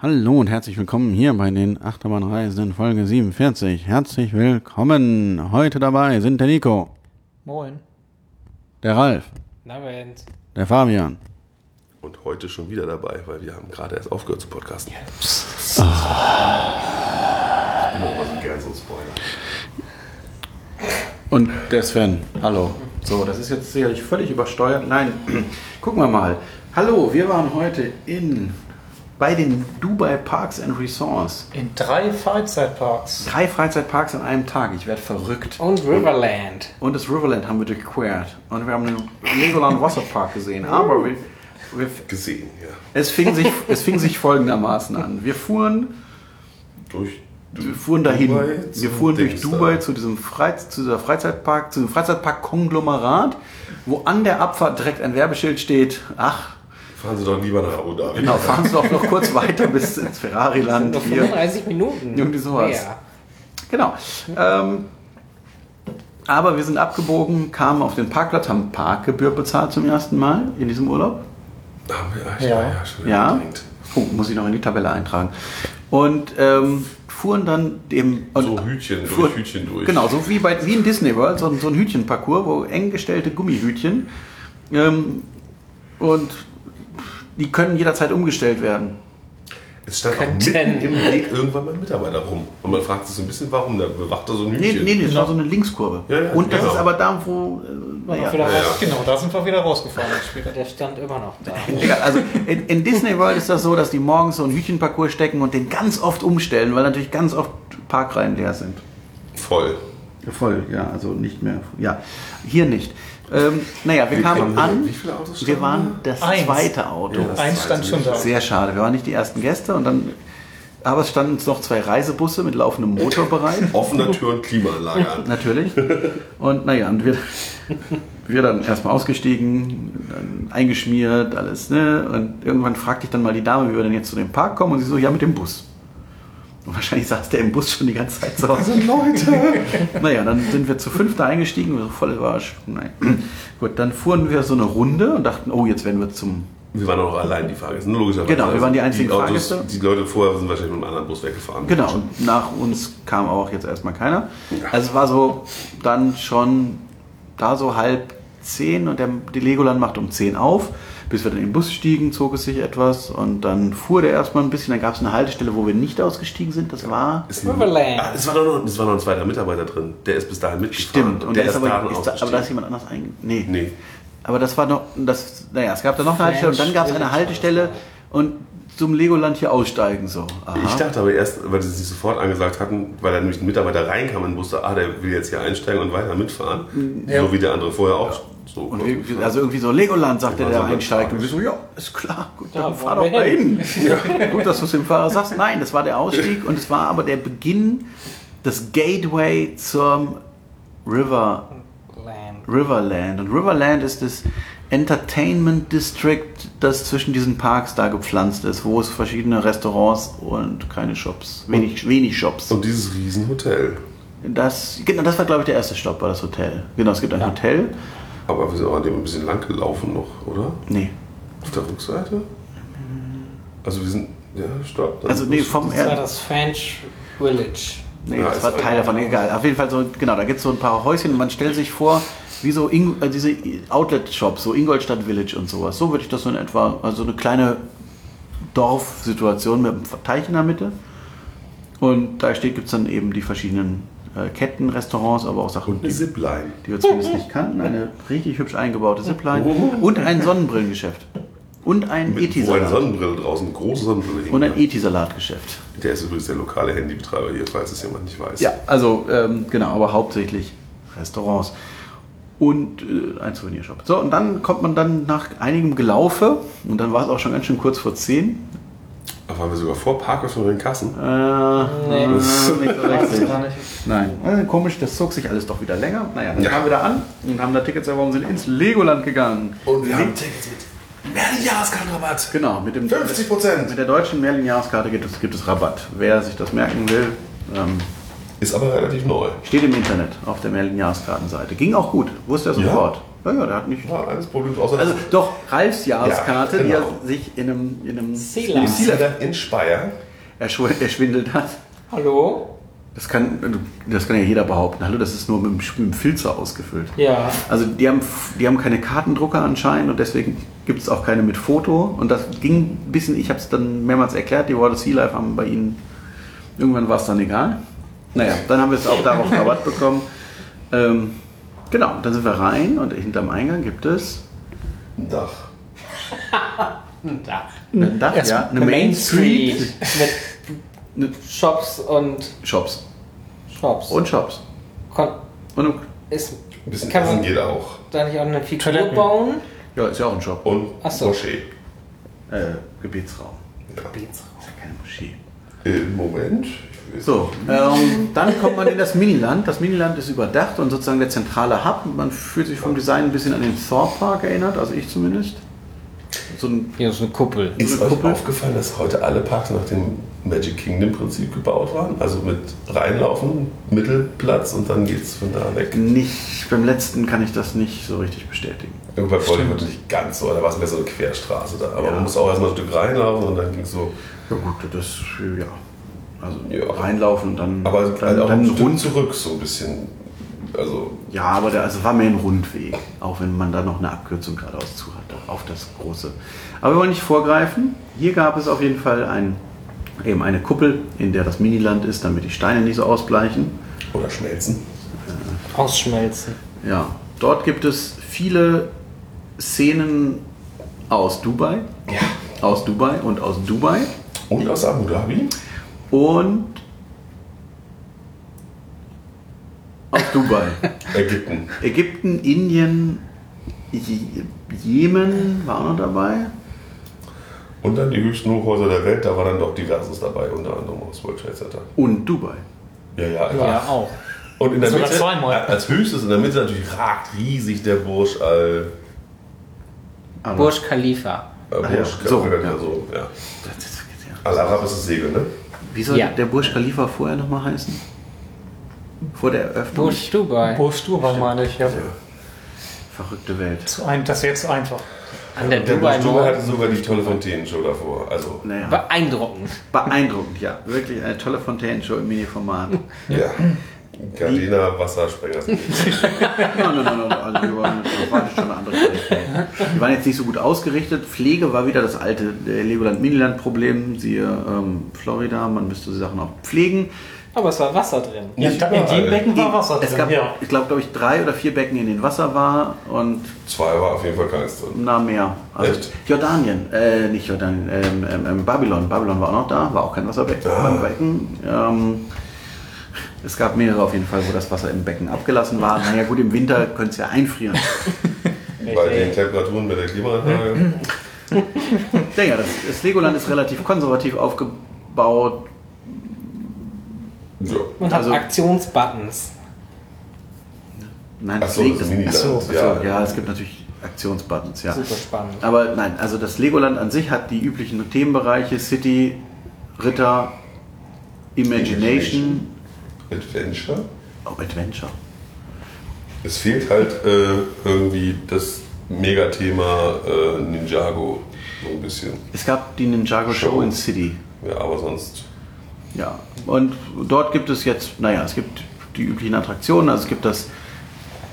Hallo und herzlich willkommen hier bei den Achterbahnreisen Folge 47. Herzlich willkommen. Heute dabei sind der Nico, Moin. der Ralf, Na, Wendt. der Fabian. Und heute schon wieder dabei, weil wir haben gerade erst aufgehört zu podcasten. Ich bin auch mal so gern so Spoiler. Und der Sven. Hallo. So, das ist jetzt sicherlich völlig übersteuert. Nein, gucken wir mal. Hallo, wir waren heute in bei den Dubai Parks and Resorts. In drei Freizeitparks. Drei Freizeitparks an einem Tag. Ich werde verrückt. Und Riverland. Und das Riverland haben wir durchquert. Und wir haben den Legoland Wasserpark gesehen. Aber wir, wir, Gesehen, ja. es, fing sich, es fing sich folgendermaßen an. Wir fuhren, Durch wir fuhren dahin. Dubai wir fuhren durch Dubai zu diesem Freiz zu dieser Freizeitpark, zu diesem Freizeitpark-Konglomerat, wo an der Abfahrt direkt ein Werbeschild steht. Ach, Fahren Sie doch lieber nach Abu Dhabi. genau, fahren Sie doch noch kurz weiter bis ins Ferrari-Land. Noch hier. 35 Minuten. Irgendwie sowas. Ja. Genau. Ähm, aber wir sind abgebogen, kamen auf den Parkplatz, haben Parkgebühr bezahlt zum ersten Mal in diesem Urlaub. Haben wir, ja, Ja. ja, ja, schon Ja. Oh, muss ich noch in die Tabelle eintragen. Und ähm, fuhren dann dem. und- So Hütchen, durch fuhr- Hütchen durch. Genau, so wie, bei, wie in Disney World, so, ein- so ein Hütchenparcours, wo eng gestellte Gummihütchen. Ähm, und die können jederzeit umgestellt werden. Es stand auch Könnten. mitten im Weg irgendwann mal ein Mitarbeiter rum. Und man fragt sich so ein bisschen, warum, da bewacht er so ein Nee, Hütchen. nee, nee, das war so eine Linkskurve. Ja, ja, und das genau. ist aber da, wo. Äh, naja, Ja, genau, da sind wir wieder rausgefahren später. Der stand immer noch da. Egal, also in, in Disney World ist das so, dass die morgens so einen Hütchenparcours stecken und den ganz oft umstellen, weil natürlich ganz oft Parkreihen leer sind. Voll. Voll, ja, also nicht mehr. Ja, hier nicht. Ähm, naja, wir kamen kamen- an. wie viele Autos Wir waren das Eins. zweite Auto. Ja, das Eins stand schon da. Sehr schade. Wir waren nicht die ersten Gäste und dann. Aber es standen uns noch zwei Reisebusse mit laufendem Motor bereit. Offener Tür und Klimaanlage an. Natürlich. Und naja, und wir, wir dann erstmal ausgestiegen, dann eingeschmiert, alles, ne? Und irgendwann fragte ich dann mal die Dame, wie wir denn jetzt zu dem Park kommen. Und sie so, ja, mit dem Bus. Und wahrscheinlich saß der im Bus schon die ganze Zeit zu Hause. Leute! Naja, dann sind wir zu fünfter eingestiegen, so voll überrascht. Nein. Gut, dann fuhren wir so eine Runde und dachten, oh, jetzt werden wir zum. Wir waren auch noch allein, die Fahrgäste. Logischerweise. Genau, wir waren die einzigen Autos, Fahrgäste. Die Leute vorher sind wahrscheinlich mit einem anderen Bus weggefahren. Genau, und nach uns kam auch jetzt erstmal keiner. Also es war so dann schon da so halb zehn und der, die Legoland macht um zehn auf. Bis wir dann in den Bus stiegen, zog es sich etwas und dann fuhr der erstmal ein bisschen. Dann gab es eine Haltestelle, wo wir nicht ausgestiegen sind. Das war. Ist ein-. Ah, es, war doch noch, es war noch ein zweiter Mitarbeiter drin. Der ist bis dahin mitgefahren. Stimmt, und der der ist aber, dann ist da, aber da ist jemand anders einge... Nee. Nee. Aber das war noch, das, naja, es gab da noch eine Haltestelle und dann gab es eine Haltestelle und zum Legoland hier aussteigen so. Aha. Ich dachte aber erst, weil sie sich sofort angesagt hatten, weil da nämlich ein Mitarbeiter reinkam und wusste, ah, der will jetzt hier einsteigen und weiter mitfahren. Ja. So wie der andere vorher auch. So Und wir, also irgendwie so Legoland, sagte der so einsteigt. Und wir so, ja, ist klar, gut, dann Ja, fahr doch wir hin. Gut, dass du es dem Fahrer sagst. Nein, das war der Ausstieg und es war aber der Beginn, das Gateway zum River, Land. Riverland. Und Riverland ist das Entertainment District, das zwischen diesen Parks da gepflanzt ist, wo es verschiedene Restaurants und keine Shops, wenig, wenig Shops. Und dieses Riesenhotel. Das, genau, das war, glaube ich, der erste Stopp, war das Hotel. Genau, es gibt ein Hotel. Aber wir sind auch an dem ein bisschen lang gelaufen noch, oder? Nee, Auf der Rückseite? Also wir sind. Ja, stopp. also nee, vom Das war das French Village. Nee, Ja, das war Teil davon, egal. Auf jeden Fall so, genau, da gibt es so ein paar Häuschen und man stellt sich vor, wie so Ing äh, diese Outlet-Shops, so Ingolstadt Village und sowas. So würde ich das so in etwa, also eine kleine Dorfsituation mit einem Teich in der Mitte. Und da steht, gibt es dann eben die verschiedenen äh, Ketten, Restaurants, aber auch Sachen, Und eine die, Zipline. die wir zumindest nicht kannten. Eine richtig hübsch eingebaute Zipline und ein Sonnenbrillengeschäft. Und ein Mit, wo eine Eti-Salat. Sonnenbrille draußen, große Sonnenbrille. Und ein Eti-Salatgeschäft. Der ist übrigens der lokale Handybetreiber hier, falls es jemand nicht weiß. Ja, also ähm, genau, aber hauptsächlich Restaurants und äh, ein Souvenirshop. So, und dann kommt man dann nach einigem Gelaufe, und dann war es auch schon ganz schön kurz vor 10. Da waren wir sogar vor Parkhof und den Kassen. Äh, nee, nicht so richtig. Nein, also komisch, das zog sich alles doch wieder länger. Naja, dann kamen wir da an und haben da Tickets erworben, sind ins Legoland gegangen. Und wir haben Tickets mit Merlin-Jahreskartenrabatt. Genau, mit dem 50 Prozent. Mit der deutschen Merlin-Jahreskarte gibt es, gibt es Rabatt. Wer sich das merken will, ähm, Ist aber relativ neu. steht im Internet auf der Merlin-Jahreskartenseite. Ging auch gut, wusste er Ja? sofort. Ja, ja, der hat nicht. War alles Problem. Außer Also doch, Ralfs Jahreskarte, Ja, die genau. er sich in einem, in einem Sealer. im Sealer in Speyer. erschw- erschwindelt hat. Hallo? Das kann, das kann ja jeder behaupten. Hallo, das ist nur mit dem Filzer ausgefüllt. Ja. Also die haben, die haben keine Kartendrucker anscheinend und deswegen gibt es auch keine mit Foto. Und das ging ein bisschen, ich habe es dann mehrmals erklärt, die World of Sea Life haben bei ihnen, irgendwann war es dann egal. Naja, dann haben wir es auch darauf Rabatt bekommen. Ähm, genau, dann sind wir rein und hinterm Eingang gibt es Ein Dach. Da. ein Dach, Erst ja, eine Main Street, Mit Shops und Shops Shops. und Shops. Kon Und ist, Ein bisschen kann Essen man geht auch. da nicht auch eine Figur Toiletten. bauen? ja, ist ja auch ein Shop. Und Ach so. Moschee. Äh, Gebetsraum. Ja. Ist ja keine Moschee. Im Moment. Ich So, ähm, dann kommt man in das Miniland. Das Miniland ist überdacht und sozusagen der zentrale Hub. Man fühlt sich vom Design ein bisschen an den Thor Park erinnert, also ich zumindest. So ein, Hier ist eine Kuppel. Ist eine euch Kuppel. aufgefallen, dass heute alle Parks nach dem Magic Kingdom Prinzip gebaut waren? Also mit reinlaufen, Mittelplatz und dann geht's von da weg. nicht, beim letzten kann ich das nicht so richtig bestätigen. Irgendwann bei Bollywood nicht ganz so, da war es mehr so eine Querstraße da. Aber Ja. man muss auch erstmal ein Stück reinlaufen und dann ging es so. Ja gut, das, ja. Also Ja. reinlaufen und dann, Aber dann, halt auch dann rund. zurück so ein bisschen. Also Ja, aber der, also war mehr ein Rundweg, auch wenn man da noch eine Abkürzung geradeaus zu hatte, auf das große. Aber wir wollen nicht vorgreifen. Hier gab es auf jeden Fall ein, eben eine Kuppel, in der das Miniland ist, damit die Steine nicht so ausbleichen. oder schmelzen. Ausschmelzen. Ja, dort gibt es viele Szenen aus Dubai. Ja. Aus Dubai und aus Dubai. Und aus Abu Dhabi. Und aus Dubai. Ägypten. Ägypten, Indien, Je- Jemen war auch noch dabei. Und dann die höchsten Hochhäuser der Welt, da war dann doch diverses dabei, unter anderem aus World Trade Center. Und Dubai. Ja, ja, Ja, auch. Und in der Sogar Mitte, zweimal. als höchstes in der Mitte natürlich ragt riesig der Bursch Al. Burj Khalifa. Äh, ja, Bursch, so, ja. ja. so, ja. Das ist- ja. Al Arab ist das Segel, ne? Wie soll Ja. der Burj Khalifa vorher nochmal heißen? Vor der Eröffnung? Burj Dubai. Bursch Dubai meine ich, ja. Verrückte Welt. Zu ein, das wäre jetzt einfach. An der Der Dubai Bursch Dubai hatte sogar die tolle Fontänenshow davor. Also, Naja, Beeindruckend. beeindruckend, ja. Wirklich eine tolle Fontänenshow im Mini-Format. ja. Gardena Wassersprenger. Nein, nein, nein, nein, also wir waren, das war schon eine andere Qualität. Die waren jetzt nicht so gut ausgerichtet. Pflege war wieder das alte Legoland-Miniland-Problem. Siehe ähm, Florida, man müsste die Sachen auch pflegen. Aber es war Wasser drin. Ja, in dem Becken war Wasser Es drin, gab, ja. ich glaube, glaube ich, drei oder vier Becken, in denen Wasser war und Zwei war auf jeden Fall keins drin. na mehr. Also Echt? Jordanien, äh, nicht Jordanien, ähm, ähm, ähm, Babylon. Babylon war auch noch da, war auch kein Wasserbecken. Ah. Becken. Ähm, es gab mehrere auf jeden Fall, wo das Wasser im Becken abgelassen war. Naja gut, im Winter könnte es ja einfrieren. Bei den Temperaturen mit der Klimaanlage. Ja, ja, das, das Legoland ist relativ konservativ aufgebaut. Ja. Und hat Also- Aktionsbuttons. Nein, das so, das ist Miniland. Ach so, ach so, Ja. ja. es gibt natürlich Aktionsbuttons, ja. Super spannend. Aber nein, also das Legoland an sich hat die üblichen Themenbereiche City, Ritter, Imagination, Adventure. oh, Adventure. Es fehlt halt äh, irgendwie das Megathema äh, Ninjago. So ein bisschen. Es gab die Ninjago Show Show. in City. Ja, aber sonst. Ja, und dort gibt es jetzt, naja, es gibt die üblichen Attraktionen, also es gibt das,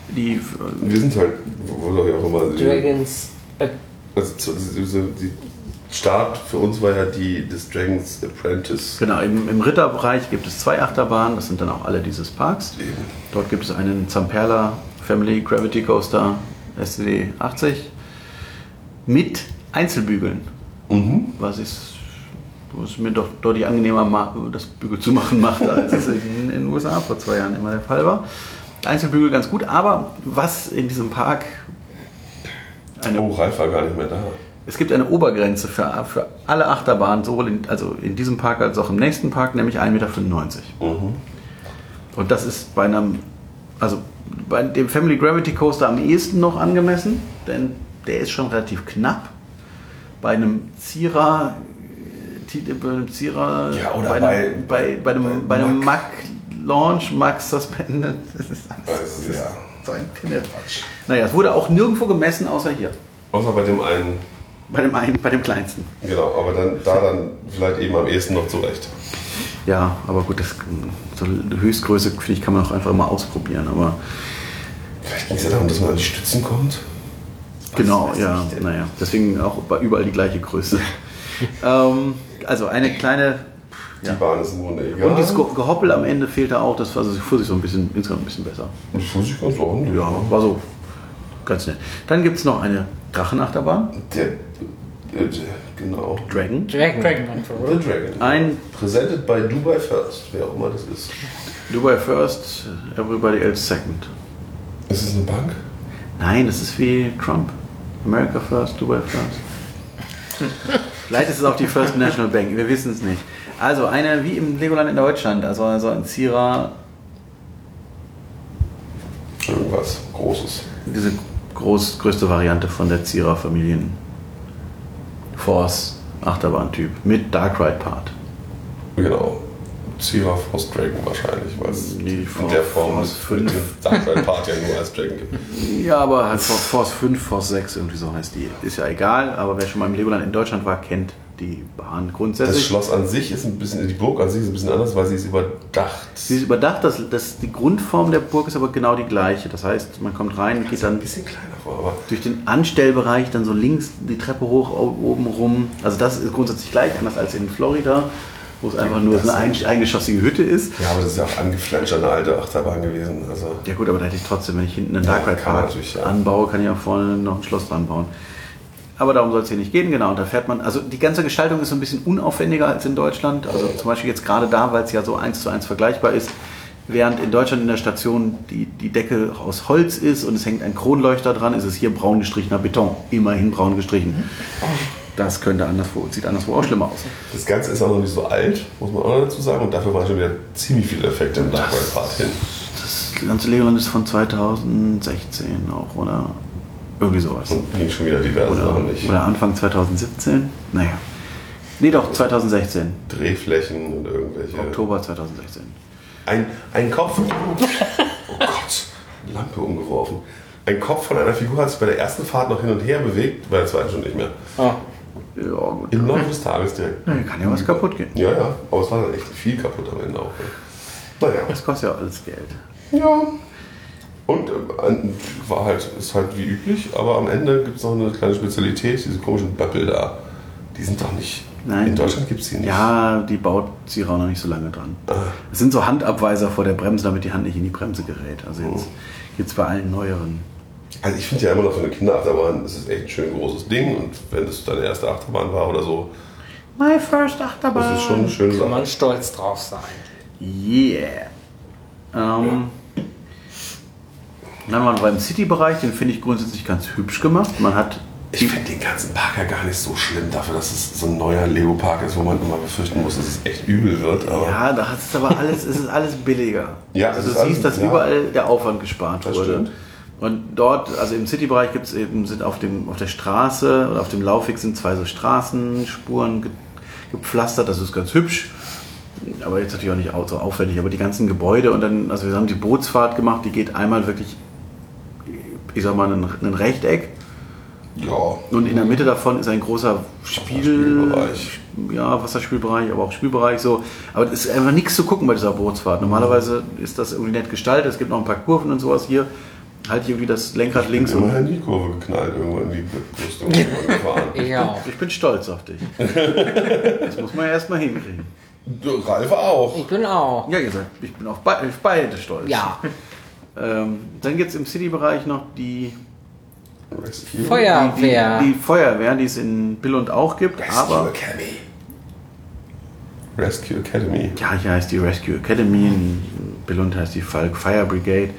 die, Wir sind halt, wo soll ich auch immer. Dragons. Äh, Also, so- so- so- die Start für uns war ja die des Dragons Apprentice. genau, im, im Ritterbereich gibt es zwei Achterbahnen, das sind dann auch alle dieses Parks. Eben. Dort gibt es einen Zamperla Family Gravity Coaster SCD 80 mit Einzelbügeln, Mhm. was ist was mir doch deutlich angenehmer das Bügel zu machen macht, als es in, in den USA vor zwei Jahren immer der Fall war. Einzelbügel ganz gut, aber was in diesem Park eine Oh, Ralf war gar nicht mehr da. Es gibt eine Obergrenze für, für alle Achterbahnen, sowohl in, also in diesem Park als auch im nächsten Park, nämlich 1,95 Meter. Mhm. Und das ist bei einem, also bei dem Family Gravity Coaster am ehesten noch angemessen, denn der ist schon relativ knapp. Bei einem Zierer, äh, bei einem Zierer, Ja, oder bei, bei- einem, bei, bei, einem, bei einem. Mack Launch, Mack Suspended, das ist alles. Also, ja. Sein Tinnequatsch. Naja, es wurde auch nirgendwo gemessen, außer hier. Außer bei dem einen, Bei dem einen, bei dem kleinsten. genau, aber dann da dann vielleicht eben am ehesten noch zurecht. Ja, aber gut, das so eine Höchstgröße, finde ich, kann man auch einfach mal ausprobieren. Aber Vielleicht ging es ja darum, dass man an die Stützen kommt. genau, weiß ja, naja. Deswegen auch überall die gleiche Größe. ähm, also eine kleine. Die Ja. Bahn ist Grunde egal. Und das Ge- Gehoppel am Ende fehlte auch, das war also fuhr sich so ein bisschen, insgesamt ein bisschen besser. Das fühlt sich ganz ordentlich. Ja, war so ganz nett. Dann gibt es noch eine Drachenachterbahn, der, genau. Dragon. Dragon. Dragon The? Dragon. Ein Presented by Dubai First, wer auch immer das ist. Dubai First, Everybody Else Second. Ist es eine Bank? Nein, das ist wie Trump. America First, Dubai First. Vielleicht ist es auch die First National Bank, wir wissen es nicht. Also eine wie im Legoland in Deutschland, also, also ein Zierer, Irgendwas Großes. diese groß, größte Variante von der Zierer Familien Force Achterbahntyp mit Dark Ride Part. Genau. Sierra Force Dragon wahrscheinlich, weil es Nee, in der Form Force mit fünf. dem Dark Ride Part ja nur als Dragon gibt. Ja, aber halt For- Force 5, Force 6, irgendwie so heißt die. Ist ja egal, aber wer schon mal im Legoland in Deutschland war, kennt die Bahn Das grundsätzlich. Schloss an sich ist ein bisschen, die Burg an sich ist ein bisschen anders, weil sie ist überdacht. Sie ist überdacht, das, das, die Grundform der Burg ist aber genau die gleiche. Das heißt, man kommt rein, geht ein dann bisschen kleiner vor, aber durch den Anstellbereich, dann so links die Treppe hoch, oben rum. Also das ist grundsätzlich gleich, anders als in Florida, wo es einfach nur so eine ein, eingeschossige Hütte ist. ja, aber das ist ja auch angeflanscht an eine alte Achterbahn gewesen. Also Ja gut, aber da hätte ich trotzdem, wenn ich hinten einen Dark Ride Park ja. anbaue, kann ich auch vorne noch ein Schloss dran bauen. Aber darum soll es hier nicht gehen, genau. Und da fährt man, also die ganze Gestaltung ist so ein bisschen unaufwendiger als in Deutschland. Also zum Beispiel jetzt gerade da, weil es ja so eins zu eins vergleichbar ist, während in Deutschland in der Station die, die Decke aus Holz ist und es hängt ein Kronleuchter dran, ist es hier braun gestrichener Beton. Immerhin braun gestrichen. Das könnte anderswo, sieht anderswo auch schlimmer aus. das Ganze ist auch noch nicht so alt, muss man auch dazu sagen. Und dafür waren schon wieder ziemlich viele Effekte im Part hin. Das ganze Legoland ist von 2016 auch, oder? Irgendwie sowas. Und ging schon wieder diverse Oder, Sachen nicht. oder Anfang 2017? Naja. Nee, doch, 2016. Drehflächen und irgendwelche. Oktober 2016. Ein, ein Kopf. Oh Gott, Lampe umgeworfen. Ein Kopf von einer Figur hat sich bei der ersten Fahrt noch hin und her bewegt, bei der zweiten schon nicht mehr. Oh. Ja, gut. Im Laufe des Tages direkt. Na, kann ja was kaputt gehen. Ja, ja, aber es war dann echt viel kaputt am Ende auch. Ne? Naja. Das kostet ja alles Geld. Ja. Und äh, war halt, ist halt wie üblich, aber am Ende gibt es noch eine kleine Spezialität, diese komischen Böppel da. Die sind doch nicht. Nein. In Deutschland gibt es die nicht. Ja, die baut Sierra noch nicht so lange dran. Ah. Es sind so Handabweiser vor der Bremse, damit die Hand nicht in die Bremse gerät. Also jetzt gibt es bei allen neueren. Also ich finde ja immer noch für eine Kinderachterbahn, das ist echt ein schön großes Ding und wenn es deine erste Achterbahn war oder so, My first Achterbahn. das ist schon eine schöne Kann Sache. man stolz drauf sein. Yeah. Ähm, Dann waren wir beim City-Bereich, den finde ich grundsätzlich ganz hübsch gemacht. Man hat Ich finde den ganzen Park ja gar nicht so schlimm dafür, dass es so ein neuer Lego-Park ist, wo man immer befürchten muss, dass es echt übel wird. Aber Ja, da ist es aber alles, es ist alles billiger. Ja, also es du siehst, dass ja. überall der Aufwand gespart Das wurde. stimmt. Und dort, also im City-Bereich gibt es eben, sind auf, dem, auf der Straße oder auf dem Laufweg sind zwei so Straßenspuren ge, gepflastert, das ist ganz hübsch. Aber jetzt natürlich auch nicht so aufwendig, aber die ganzen Gebäude und dann, also wir haben die Bootsfahrt gemacht, die geht einmal wirklich, ich sag mal, ein, ein Rechteck ja, und in der Mitte davon ist ein großer Spiel, Wasserspielbereich. ja, Wasserspielbereich, aber auch Spielbereich so. Aber es ist einfach nichts zu gucken bei dieser Bootsfahrt. Normalerweise ist das irgendwie nett gestaltet. Es gibt noch ein paar Kurven und sowas hier. Halte ich irgendwie das Lenkrad links immer und in die Kurve geknallt, irgendwo in die Brüstung gefahren. Ich auch. ich bin stolz auf dich. Das muss man ja erstmal hinkriegen. Du, Ralf auch. Ich bin auch. Ja, ihr seid, ich bin auf be- auf beide stolz. Ja. Ähm, dann gibt es im City-Bereich noch die, Feuerwehr. die, die Feuerwehr, die es in Billund auch gibt. Rescue Aber Academy. Rescue Academy. Ja, hier heißt die Rescue Academy, in Billund heißt die Falk Fire Brigade.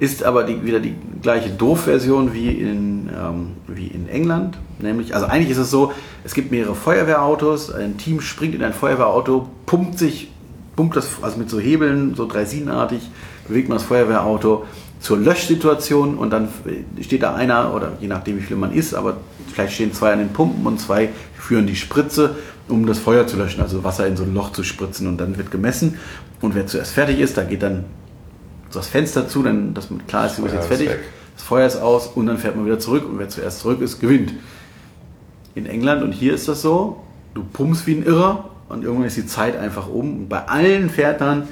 Ist aber die, wieder die gleiche Doof-Version wie in, ähm, wie in England. Nämlich, also eigentlich ist es so, es gibt mehrere Feuerwehrautos, ein Team springt in ein Feuerwehrauto, pumpt sich, pumpt das, also mit so Hebeln, so dreisinartig, bewegt man das Feuerwehrauto zur Löschsituation und dann steht da einer, oder je nachdem wie viel man ist, aber vielleicht stehen zwei an den Pumpen und zwei führen die Spritze, um das Feuer zu löschen, also Wasser in so ein Loch zu spritzen und dann wird gemessen und wer zuerst fertig ist, da geht dann das Fenster zu, dann dass man klar ist, du bist jetzt fertig. weg. Das Feuer ist aus und dann fährt man wieder zurück und wer zuerst zurück ist, gewinnt. In England und hier ist das so, du pumpst wie ein Irrer und irgendwann ist die Zeit einfach um und bei allen Pferdern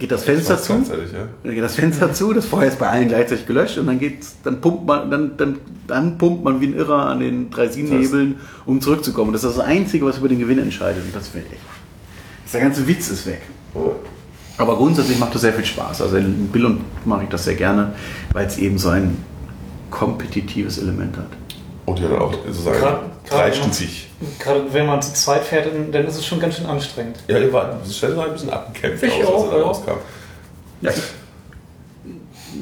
geht das Fenster zu. ja. Dann geht das Fenster zu, das Feuer ist bei allen gleichzeitig gelöscht und dann geht's, dann pumpt man, dann, dann, dann pumpt man wie ein Irrer an den Dreisinhebeln, um zurückzukommen. Und das ist das Einzige, was über den Gewinn entscheidet. Und das finde ich. Der ganze Witz ist weg. Aber grundsätzlich macht das sehr viel Spaß. Also in Billund mache ich das sehr gerne, weil es eben so ein kompetitives Element hat. Und hat auch sozusagen Gerade- dreistufig. Gerade wenn man zu zweit fährt, dann- dann ist es schon ganz schön anstrengend. Ja, ihr war, das stellt ein bisschen abgekämpft Ich aus, als auch, er ja. rauskam. Ja,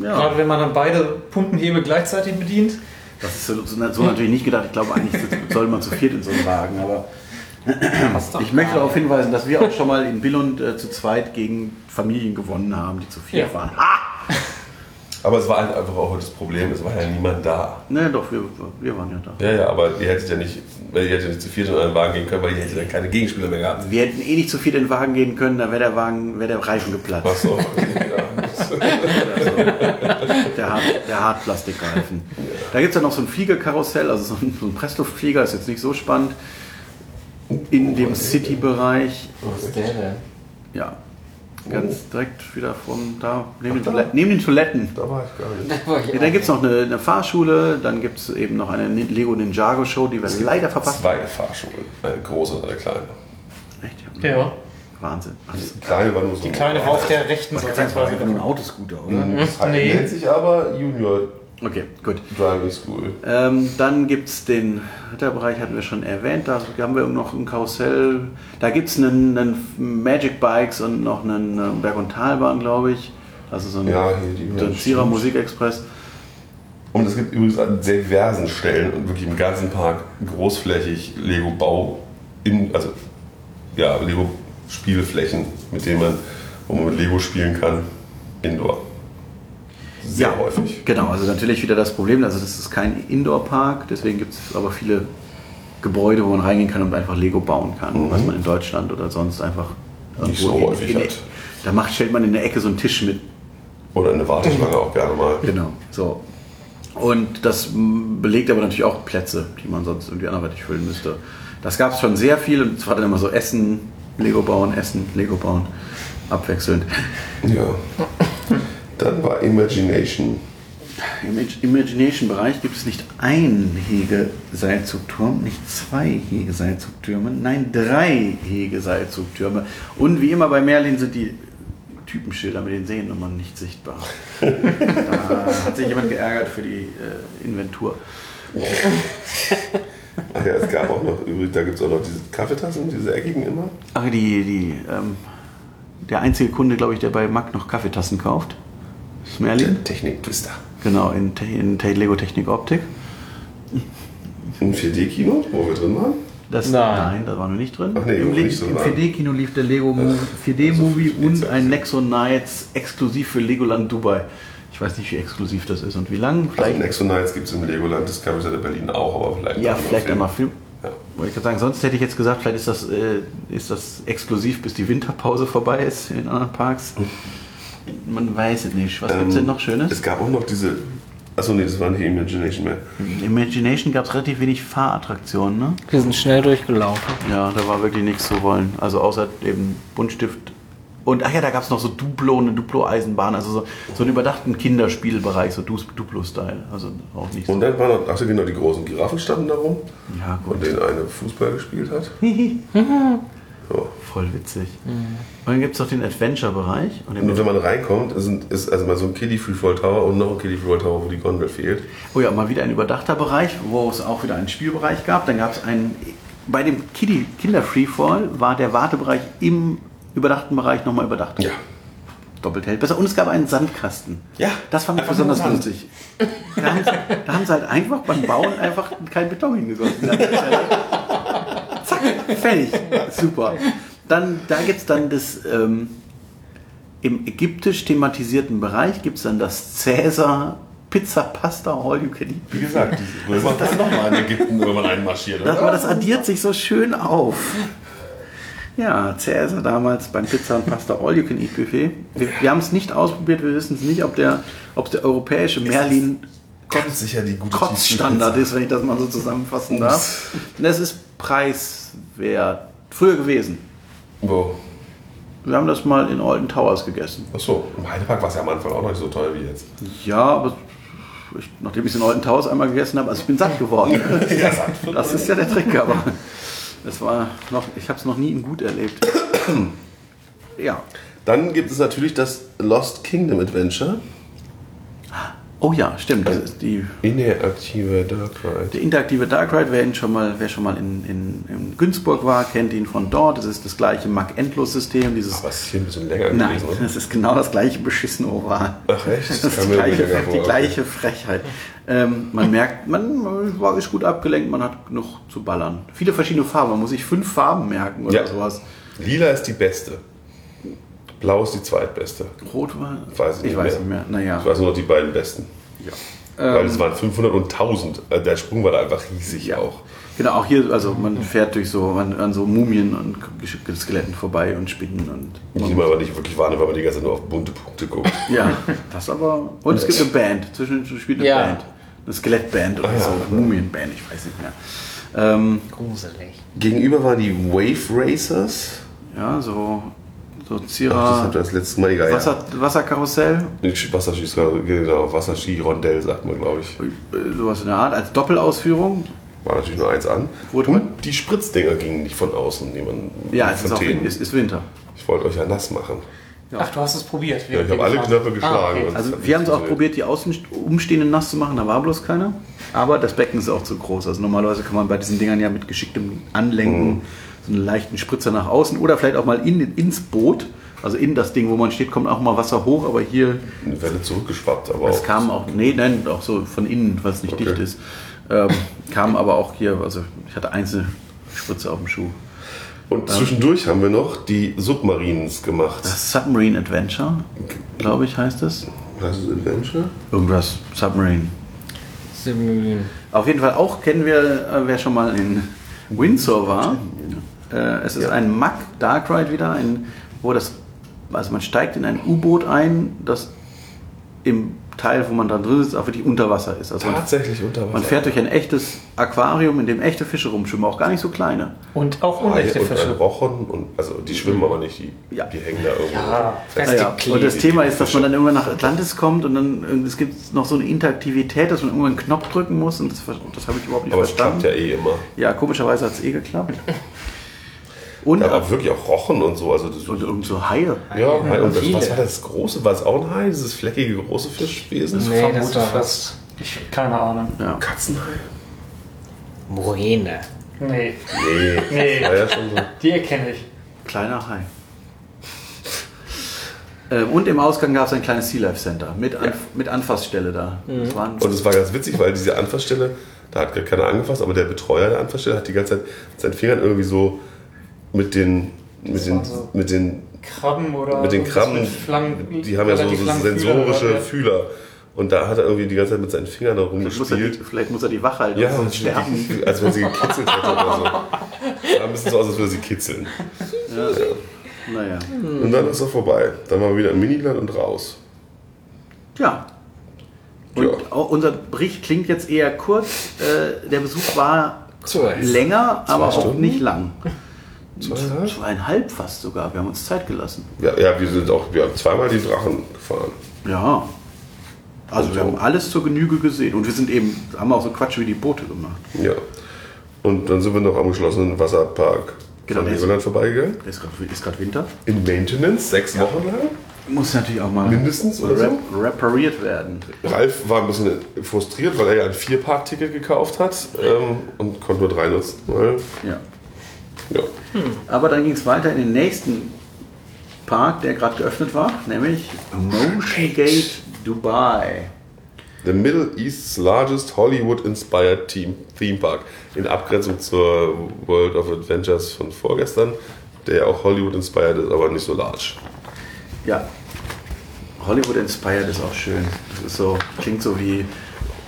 ja Gerade wenn man dann beide Pumpenhebel gleichzeitig bedient. das ist so, so, natürlich nicht gedacht. Ich glaube, eigentlich soll man zu viert in so einem Wagen. Aber Ich möchte darauf hinweisen, dass wir auch schon mal in Billund äh, zu zweit gegen Familien gewonnen haben, die zu vier Ja. waren. Ah! Aber es war halt einfach auch das Problem, es war ja niemand da. Ne, doch, wir, wir waren ja da. Ja, ja, aber ihr hättet ja nicht, weil ihr hättet nicht zu viert in euren Wagen gehen können, weil ihr hättet dann keine Gegenspieler mehr gehabt. Wir hätten eh nicht zu viel in den Wagen gehen können, da wäre der Wagen, wäre der Reifen geplatzt. Was so? ja. Der, Hart, der Hartplastikreifen. Da gibt es ja noch so ein Fliegerkarussell, also so ein, so ein Pressluftflieger, ist jetzt nicht so spannend. In dem City-Bereich, Was ist der denn? ja, ganz direkt wieder von da, neben den, Toiletten, neben den Toiletten. Da war ich gar nicht. Ja, dann gibt es noch eine, eine Fahrschule, dann gibt es eben noch eine Lego Ninjago Show, die wir leider verpasst Zwei Fahrschulen, eine große und eine kleine. Echt? Ja. Wahnsinn. Ach, das, Die kleine war nur so Die kleine war auf der rechten das Seite war quasi. einfach nur ein Autoscooter, oder? Mhm, Das heißt, Nee. nennt sich aber Junior Okay, gut. Driving School. Ähm, dann gibt es den Ritterbereich, hatten wir schon erwähnt. Da haben wir noch ein Karussell. Da gibt es einen, einen Magic Bikes und noch einen äh, Berg- und Talbahn, glaube ich. Also so ein, Ja, Zierer Musikexpress. Und es gibt übrigens an sehr diversen Stellen und wirklich im ganzen Park großflächig Lego-Bau, in, also ja, Lego-Spielflächen, mit denen man, wo man mit Lego spielen kann, indoor. Sehr häufig. Genau, also natürlich wieder das Problem, also das ist kein Indoor-Park, deswegen gibt es aber viele Gebäude, wo man reingehen kann und einfach Lego bauen kann, was man in Deutschland oder sonst einfach Mhm. Nicht so häufig in, hat. Da macht, stellt man in der Ecke so einen Tisch mit Oder eine Warteschlange auch gerne mal. Genau, so. Und das belegt aber natürlich auch Plätze, die man sonst irgendwie anderweitig füllen müsste. Das gab es schon sehr viel und es war dann immer so Essen, Lego bauen, Essen, Lego bauen, abwechselnd. Ja. Dann war Imagination. Im Imag- Imagination-Bereich gibt es nicht ein Hege-Seilzugturm, nicht zwei Hege-Seilzugtürme, nein, drei Hege-Seilzugtürme. Und wie immer bei Merlin sind die Typenschilder mit den Seriennummern nicht sichtbar. da hat sich jemand geärgert für die äh, Inventur. Ach ja, es gab auch noch, übrigens, da gibt es auch noch diese Kaffeetassen, diese eckigen immer. Ach, die, die, ähm, der einzige Kunde, glaube ich, der bei Mack noch Kaffeetassen kauft. Ist Merlin. Technik-Twister. Genau, in, Te- in Te- Lego Technik Optik. Im 4D-Kino, wo wir drin waren. Das, Nein. nein, da waren wir nicht drin. Ach nee, Im, nicht so im lang. 4D-Kino lief der Lego Mo- 4D-Movie also und ein Nexo Nights exklusiv für Legoland Dubai. Ich weiß nicht, wie exklusiv das ist und wie lang. Also Vielleicht, Nexo Nights gibt es im Legoland Discovery Center Berlin auch, aber vielleicht ja, vielleicht viel. einmal Film. Ja. Wollte ich gerade sagen, sonst hätte ich jetzt gesagt, vielleicht ist das, äh, ist das exklusiv, bis die Winterpause vorbei ist in anderen Parks. Man weiß es nicht. Was gibt es denn noch Schönes? Es gab auch noch diese. Achso, nee, das war nicht Imagination mehr. In Imagination gab es relativ wenig Fahrattraktionen, ne? Wir sind schnell durchgelaufen. Ja, da war wirklich nichts zu wollen. Also außer eben Buntstift. Und ach ja, da gab es noch so Duplo, eine Duplo-Eisenbahn, also so, so einen überdachten Kinderspielbereich, so Duplo-Style. Also auch nicht so. Und dann waren noch, ach so, genau, die großen Giraffen standen da rum, Ja, gut. denen eine Fußball gespielt hat. So. Voll witzig. Und dann gibt es noch den Adventure-Bereich. Und Und wenn man reinkommt, ist, ein- ist also mal so ein Kiddie Freefall Tower und noch ein Kiddie Freefall Tower, wo die Gondel fehlt. Oh ja, mal wieder ein überdachter Bereich, wo es auch wieder einen Spielbereich gab. Dann gab es einen. Bei dem Kiddie Kinder Freefall war der Wartebereich im überdachten Bereich nochmal überdacht. Ja. Doppelt hält besser. Und es gab einen Sandkasten. Ja, Das fand ich besonders Sand. lustig. Da haben, sie, da haben sie halt einfach beim Bauen einfach keinen Beton hingegossen. fertig. Super. Dann, da gibt es dann das, ähm, im ägyptisch thematisierten Bereich gibt es dann das Cäsar Pizza Pasta All You Can Eat. Wie gesagt, das das nochmal in Ägypten irgendwann einmarschiert. Das, aber das addiert sich so schön auf. Ja, Cäsar damals beim Pizza und Pasta All You Can Eat Buffet. Wir, wir haben es nicht ausprobiert, wir wissen es nicht, ob der, ob der europäische Merlin Ganz sicher die gute Kotzstandard ist, wenn ich das mal so zusammenfassen darf. Und es ist preiswert. Früher gewesen. Wo? Wir haben das mal in Alton Towers gegessen. Achso, im Heidepark war es ja am Anfang auch noch nicht so teuer wie jetzt. Ja, aber ich, nachdem ich es in Alton Towers einmal gegessen habe, also ich bin satt geworden. Ja, Das ist ja der Trick, aber es war noch, ich habe es noch nie in gut erlebt. Ja. Dann gibt es natürlich das Lost Kingdom Adventure. Oh ja, stimmt. Ist die, Interaktive Dark Ride. der interaktive Dark Ride, wer, ihn schon mal, wer schon mal in, in, in Günzburg war, kennt ihn von dort. Das ist das gleiche Mac-Endlos-System. Dieses Aber es ist hier ein bisschen länger Nein, gewesen, oder? das ist genau das gleiche beschissen Oval. Ach echt? Das ist die gleiche, die gleiche Frechheit. Ähm, man merkt, man man war ist gut abgelenkt, man hat genug zu ballern. Viele verschiedene Farben, man muss sich fünf Farben merken oder Ja. sowas. Lila ist die beste. Blau ist die zweitbeste. Rot war? Weiß ich ich nicht weiß mehr. nicht mehr. Naja. Ich weiß nur noch die beiden besten. Ja. Weil es waren 500 und 1000. Also Der Sprung war da einfach riesig Ja. auch. Genau, auch hier, also man fährt durch so an, an so Mumien und Skeletten vorbei und Spinnen und. Die man aber nicht wirklich wahrnimmt, weil man die ganze Zeit nur auf bunte Punkte guckt. Ja, das aber. Und es gibt eine Band. Zwischendurch spielt eine Ja. Band. Eine Skelettband oder Ah, ja. so. Mumienband, ich weiß nicht mehr. Ähm, Gruselig. Gegenüber waren die Wave Racers. ja, so, so Ach, das Zierer. habt ihr das letzte Mal egal. Wasser, Wasserkarussell, Ja. Wasserski, genau, Wasserski-Rondell sagt man, glaube ich. äh, sowas in der Art, als Doppelausführung. War natürlich nur eins an. Wurde Und die Spritzdinger gingen nicht von außen, die man Ja, es ist, auch, ist, ist Winter. Ich wollte euch ja nass machen. Ach, du hast es probiert. Ja, ich habe alle Knöpfe geschlagen. und Also es hat wir haben es auch probiert, die außen umstehenden nass zu machen, da war bloß keiner. Aber das Becken ist auch zu groß. Also normalerweise kann man bei diesen Dingern ja mit geschicktem Anlenken so einen leichten Spritzer nach außen oder vielleicht auch mal in, ins Boot. Also in das Ding, wo man steht, kommt auch mal Wasser hoch, aber hier, Eine Welle zurückgeschwappt, aber es auch. kam auch, nee, nein, auch so von innen, was nicht Okay. dicht ist, ähm, kam aber auch hier, also ich hatte einzelne Spritze auf dem Schuh. Und zwischendurch haben wir noch die Submarines gemacht. Das Submarine Adventure, glaube ich, heißt es. Heißt es Adventure? Irgendwas, Submarine. Simulin. Auf jeden Fall auch kennen wir, äh, wer schon mal in Windsor war. Äh, es ist Ja. ein Mack Dark Ride wieder, ein, wo das, also man steigt in ein U-Boot ein, das im Teil, wo man da drin sitzt, auch wirklich unter Wasser ist. Also man, Tatsächlich unter Wasser. man fährt durch ein echtes Aquarium, in dem echte Fische rumschwimmen, auch gar nicht so kleine. Und auch unechte und Fische. Rochen und also die schwimmen aber nicht, die, Ja. die hängen da irgendwo. Ja, fest. Ja, ja. Und das Thema ist, dass man dann irgendwann nach Atlantis kommt und dann äh, es gibt noch so eine Interaktivität, dass man irgendwann einen Knopf drücken muss und das, das habe ich überhaupt nicht Aber es klappt verstanden. ja eh immer. Ja, komischerweise hat es eh geklappt. Und, Ja, aber wirklich auch Rochen und so. Also das, und irgend so Haie. ja, und das, viele. was war das große? War es auch ein Hai? Dieses fleckige große Fischwesen? Nee, das Vermute war fast. Ich keine Ahnung. Ja. Katzenhai? Moräne. Nee, Nee. Nee. War ja schon so. die erkenne ich. Kleiner Hai. Ähm, und im Ausgang gab es ein kleines Sea Life Center mit, Anf mit Anfassstelle da. Das waren Und es war ganz witzig, weil diese Anfassstelle, da hat gar keiner angefasst, aber der Betreuer der Anfassstelle hat die ganze Zeit mit seinen Fingern irgendwie so mit den, mit den, so- mit den, Krabben oder mit den Krabben, mit Flang- die haben ja so, so sensorische Fühlern, Fühler. Und da hat er irgendwie die ganze Zeit mit seinen Fingern da vielleicht, muss er die, rumgespielt. vielleicht muss er die Wach halten Ja, und sterben. als wenn sie gekitzelt hätte oder so. Sah ein bisschen so aus, als würde sie kitzeln. Naja. Und dann ist er vorbei. Dann waren wir wieder im Miniland und raus. Ja. Und Ja. auch unser Bericht klingt jetzt eher kurz. Äh, der Besuch war Kurz. länger, aber auch Stunden? nicht lang. Zweieinhalb? Zweieinhalb fast sogar. Wir haben uns Zeit gelassen. Ja, ja, wir sind auch, wir haben zweimal den Drachen gefahren. Ja. Also Und wir so. haben alles zur Genüge gesehen. Und wir sind eben, haben auch so Quatsch wie die Boote gemacht. Ja. Und dann sind wir noch am geschlossenen Wasserpark Genau, von Legoland vorbeigegangen. Ist gerade Winter. In Maintenance, sechs Wochen lang. Muss natürlich auch mal Mindestens oder so? rep repariert werden. Ralf war ein bisschen frustriert, weil er ja ein Vierpark-Ticket gekauft hat ähm, und konnte nur drei nutzen. Weil, Ja. ja. Aber dann ging es weiter in den nächsten Park, der gerade geöffnet war, nämlich Motion Gate Dubai. The Middle East's largest Hollywood-inspired Theme, Park. In Abgrenzung zur World of Adventures von vorgestern, der auch Hollywood-inspired ist, aber nicht so large. Ja. Hollywood Inspired ist auch schön. Das ist so, klingt so wie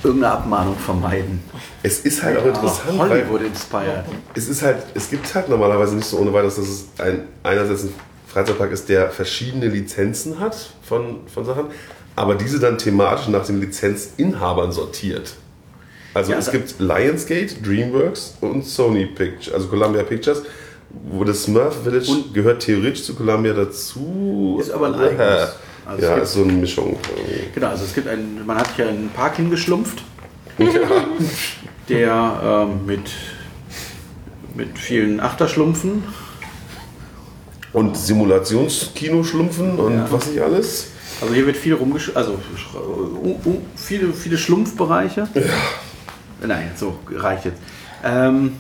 irgendeine Abmahnung vermeiden. Es ist halt auch interessant, weil Hollywood inspired. es ist halt, es gibt halt normalerweise nicht so ohne weiteres, dass es ein, einerseits ein Freizeitpark ist, der verschiedene Lizenzen hat von, von Sachen, aber diese dann thematisch nach den Lizenzinhabern sortiert. Also Ja, es gibt Lionsgate, DreamWorks und Sony Pictures, also Columbia Pictures, wo das Smurf Village Und- gehört theoretisch zu Columbia dazu. Ist aber ein eigenes. Also ja, ist so eine Mischung. Genau, also es gibt einen, man hat hier einen Park hingeschlumpft, der ähm, mit, mit vielen Achterschlumpfen, Und Simulationskino schlumpfen und Ja. was nicht alles. also hier wird viel rumgesch... also sch- uh, uh, viele, viele Schlumpfbereiche. Nein, so reicht jetzt. Ähm,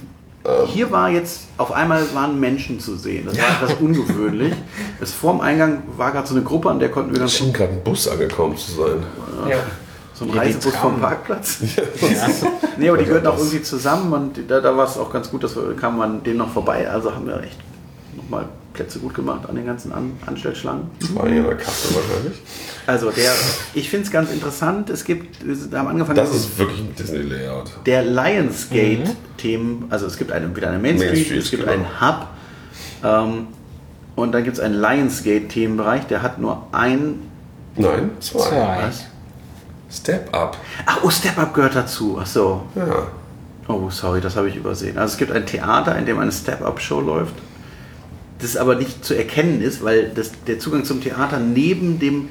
hier war jetzt, auf einmal waren Menschen zu sehen. Das war etwas ungewöhnlich. Es vorm Eingang war gerade so eine Gruppe, an der konnten wir Da ganz schien gerade ein Bus angekommen zu sein. Ja. so ein Ja, Reisebus vom Parkplatz. Nee, aber die gehörten auch irgendwie zusammen und da, da war es auch ganz gut, dass wir kam man denen noch vorbei. Also haben wir echt nochmal Plätze gut gemacht an den ganzen an Anstellschlangen. Das war in einer Kasse wahrscheinlich. Also der, ich finde es ganz interessant. Es gibt, wir haben angefangen Das ist wirklich ein Disney-Layout. der Lionsgate-Themen. Also es gibt eine, wieder eine Main Street, Main Street, es gibt genau. einen Hub ähm, und dann gibt es einen Lionsgate-Themenbereich. Der hat nur ein. Nein, zwei. Zwei. Was? Step Up. Ach, oh, Step Up gehört dazu. Ach so. Ja. Oh, sorry, das habe ich übersehen. Also es gibt ein Theater, in dem eine Step-Up-Show läuft, das aber nicht zu erkennen ist, weil das, der Zugang zum Theater neben dem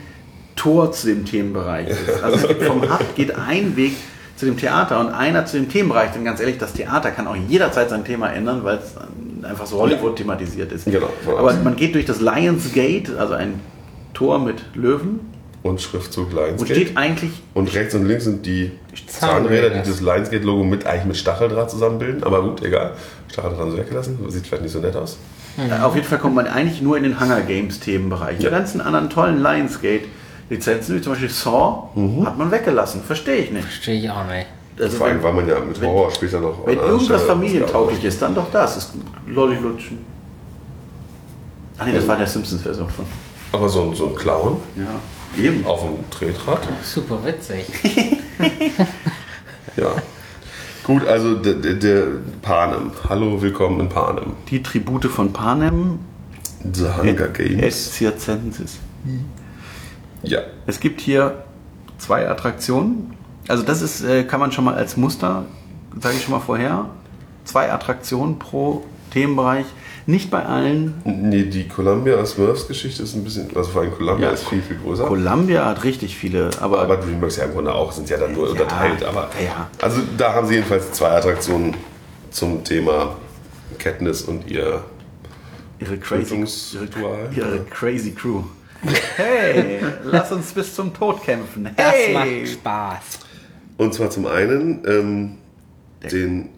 Tor zu dem Themenbereich ist. Also es gibt vom Hub geht ein Weg zu dem Theater und einer zu dem Themenbereich. Denn ganz ehrlich, das Theater kann auch jederzeit sein Thema ändern, weil es einfach so Hollywood thematisiert ist. Genau. Aber man geht durch das Lionsgate, also ein Tor mit Löwen, Und Schriftzug und Lionsgate. steht eigentlich Und rechts und links sind die Zahnräder. Zahnräder, die das Lionsgate-Logo mit eigentlich mit Stacheldraht zusammenbilden. Aber gut, egal. Stacheldraht haben sie weggelassen. Sieht vielleicht nicht so nett aus. Äh, Auf jeden Fall kommt man eigentlich nur in den Hunger Games Themenbereich. Die ganzen anderen tollen Lionsgate Lizenzen, wie zum Beispiel Saw, Mhm. hat man weggelassen. Verstehe ich nicht. Verstehe ich auch nicht. Also Vor allem, weil man ja mit Horror später noch. wenn irgendwas familientauglich ist, dann doch das. Ist Lollilutschen. Ach nee, das war der Simpsons-Version von. Aber so, ein- so ein Clown Ja, eben. auf dem Tretrad. Super witzig. Ja. Gut, also der, der, der Panem. Hallo, willkommen in Panem. Die Tribute von Panem. The Hunger Games. Es Circenses. Ja. Es gibt hier zwei Attraktionen. Also das ist, äh, kann man schon mal als Muster, sage ich schon mal vorher, zwei Attraktionen pro Themenbereich. Nicht bei allen. Nee, die Columbia Smurfs Geschichte ist ein bisschen, also vor allem Columbia Ja, ist viel, viel größer. Columbia hat richtig viele, aber, aber DreamWorks ja im Grunde auch, sind ja dann nur Ja, unterteilt. Aber ja. Also da haben sie jedenfalls zwei Attraktionen zum Thema Katniss und ihr ihre crazy, ihre, ihre crazy Crew. Hey, lass uns bis zum Tod kämpfen. Das Hey! macht Spaß. Und zwar zum einen ähm, den,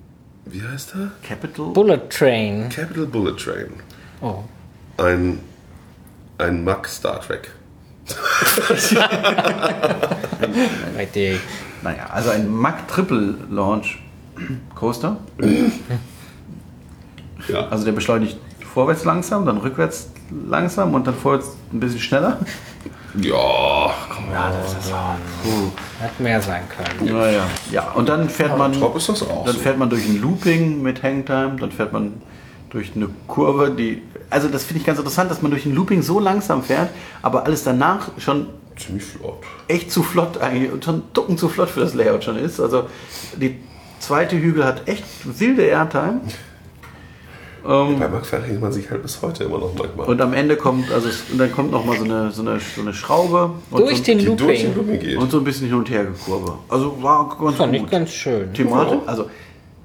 wie heißt er? Capital. Bullet Train. Capital Bullet Train. Oh. Ein, ein Mack Star Trek. Richtig. Naja, also ein Mack Triple Launch Coaster. Ja. Also der beschleunigt vorwärts langsam, dann rückwärts langsam und dann vorwärts ein bisschen schneller. Ja. Ja, das ist Hat mehr sein können. Ja, ja. Ja, und dann fährt man, Top ist das auch. dann so. fährt man durch ein Looping mit Hangtime, dann fährt man durch eine Kurve, die, also das finde ich ganz interessant, dass man durch ein Looping so langsam fährt, aber alles danach schon Ziemlich flott. echt zu flott eigentlich und schon ducken zu flott für das Layout schon ist. Also die zweite Hügel hat echt wilde Airtime. Ähm, Bei Mack verhängt man sich halt bis heute immer noch manchmal. und am Ende kommt, also es, und dann kommt noch mal so eine, so eine, so eine Schraube und, Durch so, den die durch den Looping. Looping geht. und so ein bisschen hin und her gekurbe. Also war ganz Fand ich gut. ganz schön. Thematisch, Ja. also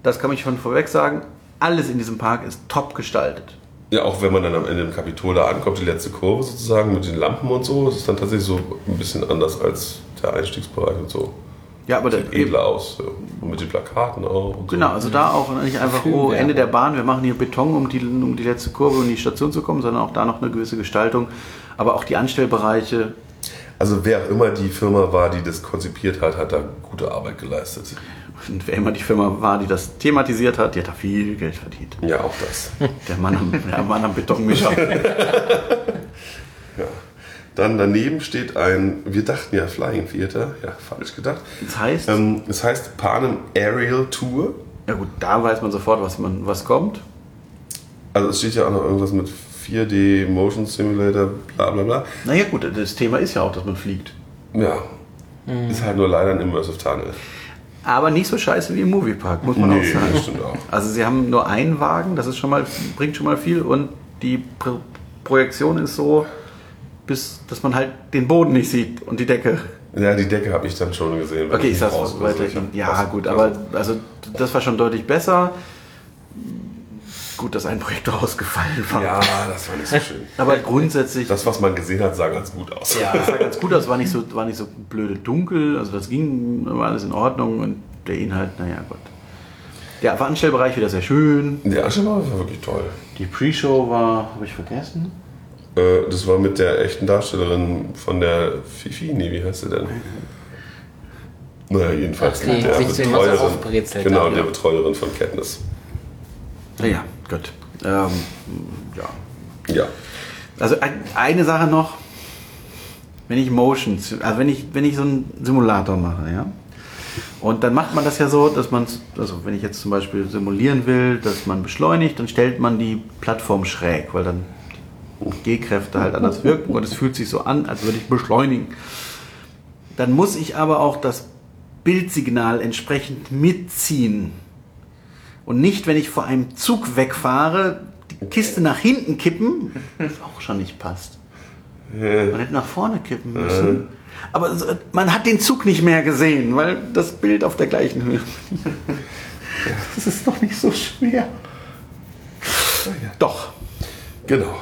das kann ich von vorweg sagen, alles in diesem Park ist top gestaltet. Ja, auch wenn man dann am Ende im Kapitol da ankommt, die letzte Kurve sozusagen mit den Lampen und so, ist es dann tatsächlich so ein bisschen anders als der Einstiegsbereich und so. Ja, aber da, Sieht edler aus. Ja. Und mit den Plakaten auch. Und Genau, also da auch nicht einfach, oh. Ende der Bahn, wir machen hier Beton, um die, um die letzte Kurve und die Station zu kommen, sondern auch da noch eine gewisse Gestaltung. Aber auch die Anstellbereiche, So. Also wer auch immer die Firma war, die das konzipiert hat, hat da gute Arbeit geleistet. und wer immer die Firma war, die das thematisiert hat, die hat da viel Geld verdient. Ja, auch das. Der Mann am, der Mann am Betonmischer. Dann daneben steht ein, wir dachten ja Flying Theater, ja, falsch gedacht. Das heißt, Ähm, es heißt Panem Aerial Tour. ja gut, da weiß man sofort, was, man, was kommt. Also es steht ja auch noch irgendwas mit 4D Motion Simulator, bla bla bla. Naja gut, das Thema ist ja auch, dass man fliegt. Ja, ist halt nur leider ein Immersive Tunnel. Aber nicht so scheiße wie im Moviepark, muss man auch Nee, sagen. das stimmt auch. Also sie haben nur einen Wagen, das ist schon mal, bringt schon mal viel und die Pro Projektion ist so, bis, dass man halt den Boden nicht sieht und die Decke. Ja, die Decke habe ich dann schon gesehen. Okay, ich raus weiter. Ja, was- gut, aber also das war schon deutlich besser. Gut, dass ein Projektor ausgefallen war. Ja, das war nicht so schön. Aber grundsätzlich, Das, was man gesehen hat, sah ganz gut aus. ja, das sah ganz gut aus, war nicht so, war nicht so blöde dunkel, also das ging, war alles in Ordnung und der Inhalt, naja, Gott. Der Veranstaltbereich wieder sehr schön. Der Aschenbauer war wirklich toll. Die Pre-Show war, habe ich vergessen? Äh, Das war mit der echten Darstellerin von der Fifi, nee, wie heißt sie denn? Naja, jedenfalls die mit der Betreuerin. Genau, hat, der ja. Betreuerin von Katniss. Ja, gut. Ähm, ja. Ja. Also ein, eine Sache noch, wenn ich Motions, also wenn ich, wenn ich so einen Simulator mache, ja, und dann macht man das ja so, dass man, also wenn ich jetzt zum Beispiel simulieren will, dass man beschleunigt, dann stellt man die Plattform schräg, weil dann G-Kräfte halt anders wirken und es fühlt sich so an, als würde ich beschleunigen. Dann muss ich aber auch das Bildsignal entsprechend mitziehen. Und nicht, wenn ich vor einem Zug wegfahre, die Kiste nach hinten kippen, was auch schon nicht passt. Man hätte nach vorne kippen müssen. Aber man hat den Zug nicht mehr gesehen, weil das Bild auf der gleichen Höhe. Das ist doch nicht so schwer. Doch, Genau.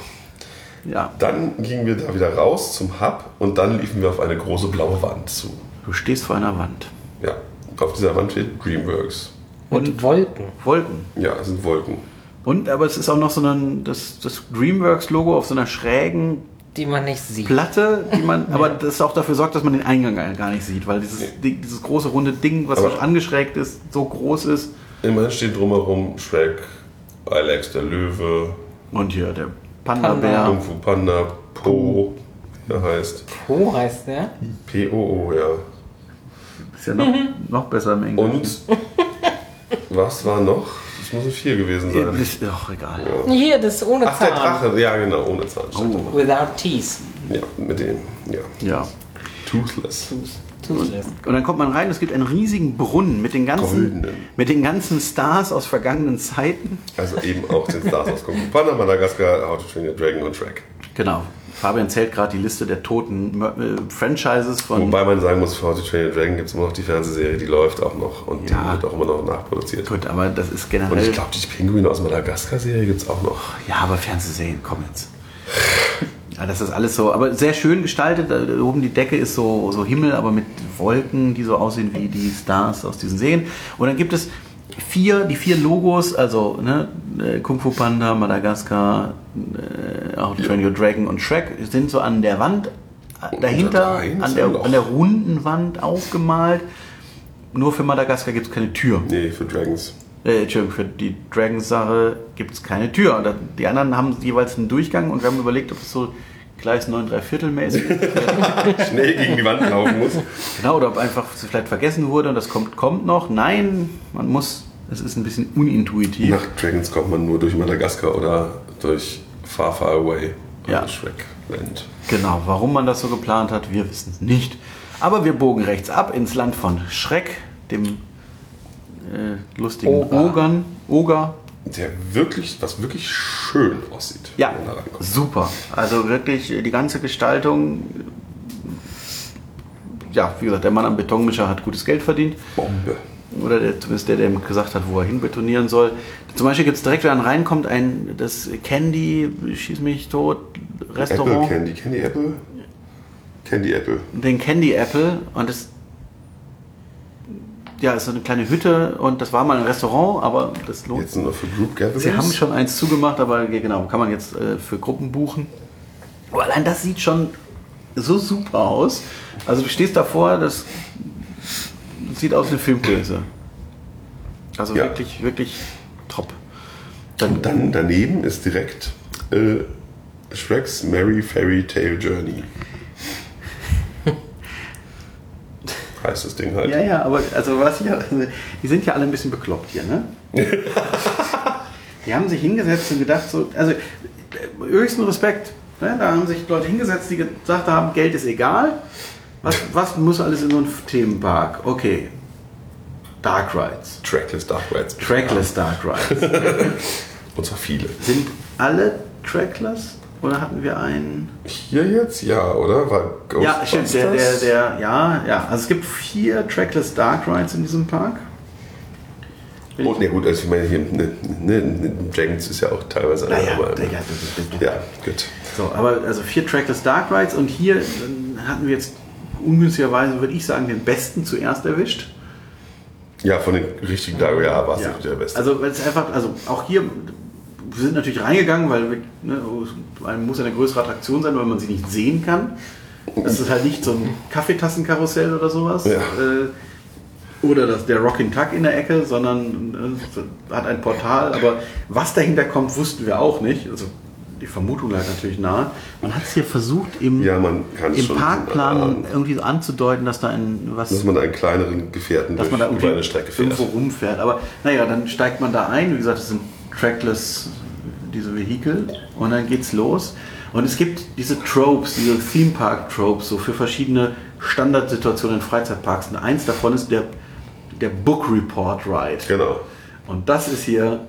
Ja. Dann gingen wir da wieder raus zum Hub und dann liefen wir auf eine große blaue Wand zu. Du stehst vor einer Wand. Ja, auf dieser Wand steht Dreamworks. Und Wolken. Wolken. Ja, es sind Wolken. Und aber es ist auch noch so ein, das, das Dreamworks-Logo auf so einer schrägen Die man nicht sieht. Platte, die man, aber das auch dafür sorgt, dass man den Eingang gar nicht sieht, weil dieses, Ding, dieses große runde Ding, was Aber- angeschrägt ist, so groß ist. Immerhin steht drumherum Shrek, Alex der Löwe, Und hier der Panda-Bär. Kung Fu Panda, Po, wie er heißt. Po heißt der. P-O-O, ja. Ist ja noch, noch besser im Englischen. Und was war noch? Das muss ein 4 gewesen sein. Ist doch egal. Hier, das ist ohne Ach, der Zahn. Drache, ja genau, ohne Zahn. Oh. Without teeth. Ja, mit dem, ja. Ja. Toothless. Toothless. Und dann kommt man rein, es gibt einen riesigen Brunnen mit den ganzen, Goldenen. mit den ganzen Stars aus vergangenen Zeiten. Also eben auch den Stars aus Kung Fu Panda, Madagaskar, How to Train Your Dragon und Shrek. Genau. Fabian zählt gerade die Liste der toten äh, Franchises von. Wobei man sagen muss, für How to Train Your Dragon gibt es immer noch die Fernsehserie, die läuft auch noch und Ja. die wird auch immer noch nachproduziert. Gut, aber das ist Und generell. ich glaube, die Pinguine aus Madagaskar-Serie gibt es auch noch. Ja, aber Fernsehserien, komm jetzt. Ja, das ist alles so, aber sehr schön gestaltet. Da oben die Decke ist so, so Himmel, aber mit Wolken, die so aussehen wie die Stars aus diesen Serien. Und dann gibt es vier, die vier Logos, also ne, äh, Kung Fu Panda, Madagaskar, äh, How to Train Your Dragon und Shrek, sind so an der Wand dahinter, an der, an der runden Wand aufgemalt. Nur für Madagaskar gibt es keine Tür. Nee, für Dragons. Äh, Entschuldigung, für die Dragons-Sache gibt es keine Tür. Und Die anderen haben jeweils einen Durchgang und wir haben überlegt, ob es so Gleis 9 3 Viertel mäßig. Schnell gegen die Wand laufen muss. genau, oder ob einfach vielleicht vergessen wurde und das kommt, kommt noch. Nein, man muss, es ist ein bisschen unintuitiv. Nach Dragons kommt man nur durch Madagaskar oder durch Far Far Away. Ja. Also Shrek Land. Genau, warum man das so geplant hat, wir wissen es nicht. Aber wir bogen rechts ab ins Land von Schreck, dem äh, lustigen Oger. Ogern. Oger. Der wirklich, was wirklich schön aussieht. Ja, super. Also wirklich äh, die ganze Gestaltung. Ja, wie gesagt, der Mann am Betonmischer hat gutes Geld verdient. Bombe. Oder der, zumindest der, der ihm gesagt hat, wo er hinbetonieren soll. Zum Beispiel gibt es direkt, wenn man reinkommt, ein das Candy, schieß mich tot, Apple Restaurant. Candy. Candy Apple? Candy Apple. den Candy Apple und das ja, ist so eine kleine Hütte und das war mal ein Restaurant, aber das lohnt Jetzt nur für Group Gatherings. Sie haben schon eins zugemacht, aber genau, kann man jetzt äh, für Gruppen buchen. Aber allein das sieht schon so super aus. Also du stehst davor, das sieht aus wie eine Filmkulisse. Also Ja. wirklich, wirklich top. Dann, Und dann daneben ist direkt äh, Shreks Merry Fairy Tale Journey. Heißt das Ding halt. Ja, ja, aber also was ich, die sind ja alle ein bisschen bekloppt hier, ne? die haben sich hingesetzt und gedacht, so, also höchsten Respekt. Ne? Da haben sich Leute hingesetzt, die gesagt haben, Geld ist egal. Was, was muss alles in so einem Themenpark? Okay. Dark Rides. Trackless Dark Rides. Trackless Dark Rides. Und zwar viele. Sind alle Trackless? Oder hatten wir einen? Hier jetzt? Ja, oder? War Ja, stimmt. Der, der, der, ja, ja. Also es gibt vier Trackless Dark Rides in diesem Park. Bin Oh, ne, gut, also ich meine, hier, ne, ne, ne, Jenkins ist ja auch teilweise einer, Naja, aber, ja, das ist, das ist, ja, gut. So, aber also vier Trackless Dark Rides und hier hatten wir jetzt ungünstigerweise, würde ich sagen, den besten zuerst erwischt. Ja, von den richtigen Dark ja, war es nicht der Beste. Also weil es einfach, also auch hier, wir sind natürlich reingegangen, weil ne, man muss eine größere Attraktion sein, weil man sie nicht sehen kann. Das ist halt nicht so ein Kaffeetassenkarussell oder sowas. Ja. Äh, oder das, der Rockin' Tuck in der Ecke, sondern äh, hat ein Portal. Aber was dahinter kommt, wussten wir auch nicht. Also die Vermutung lag natürlich nahe. Man hat es hier versucht, im, ja, es im Parkplan erahnen, irgendwie so anzudeuten, dass da ein was dass man einen kleineren Gefährten dass durch man da über eine Strecke fährt. irgendwo rumfährt. Aber naja, dann steigt man da ein. Wie gesagt, das sind trackless, diese Vehikel. Und dann geht's los. Und es gibt diese Tropes, diese Theme Park Tropes, so für verschiedene Standardsituationen in Freizeitparks. Und eins davon ist der, der Book Report Ride. Genau. Und das ist hier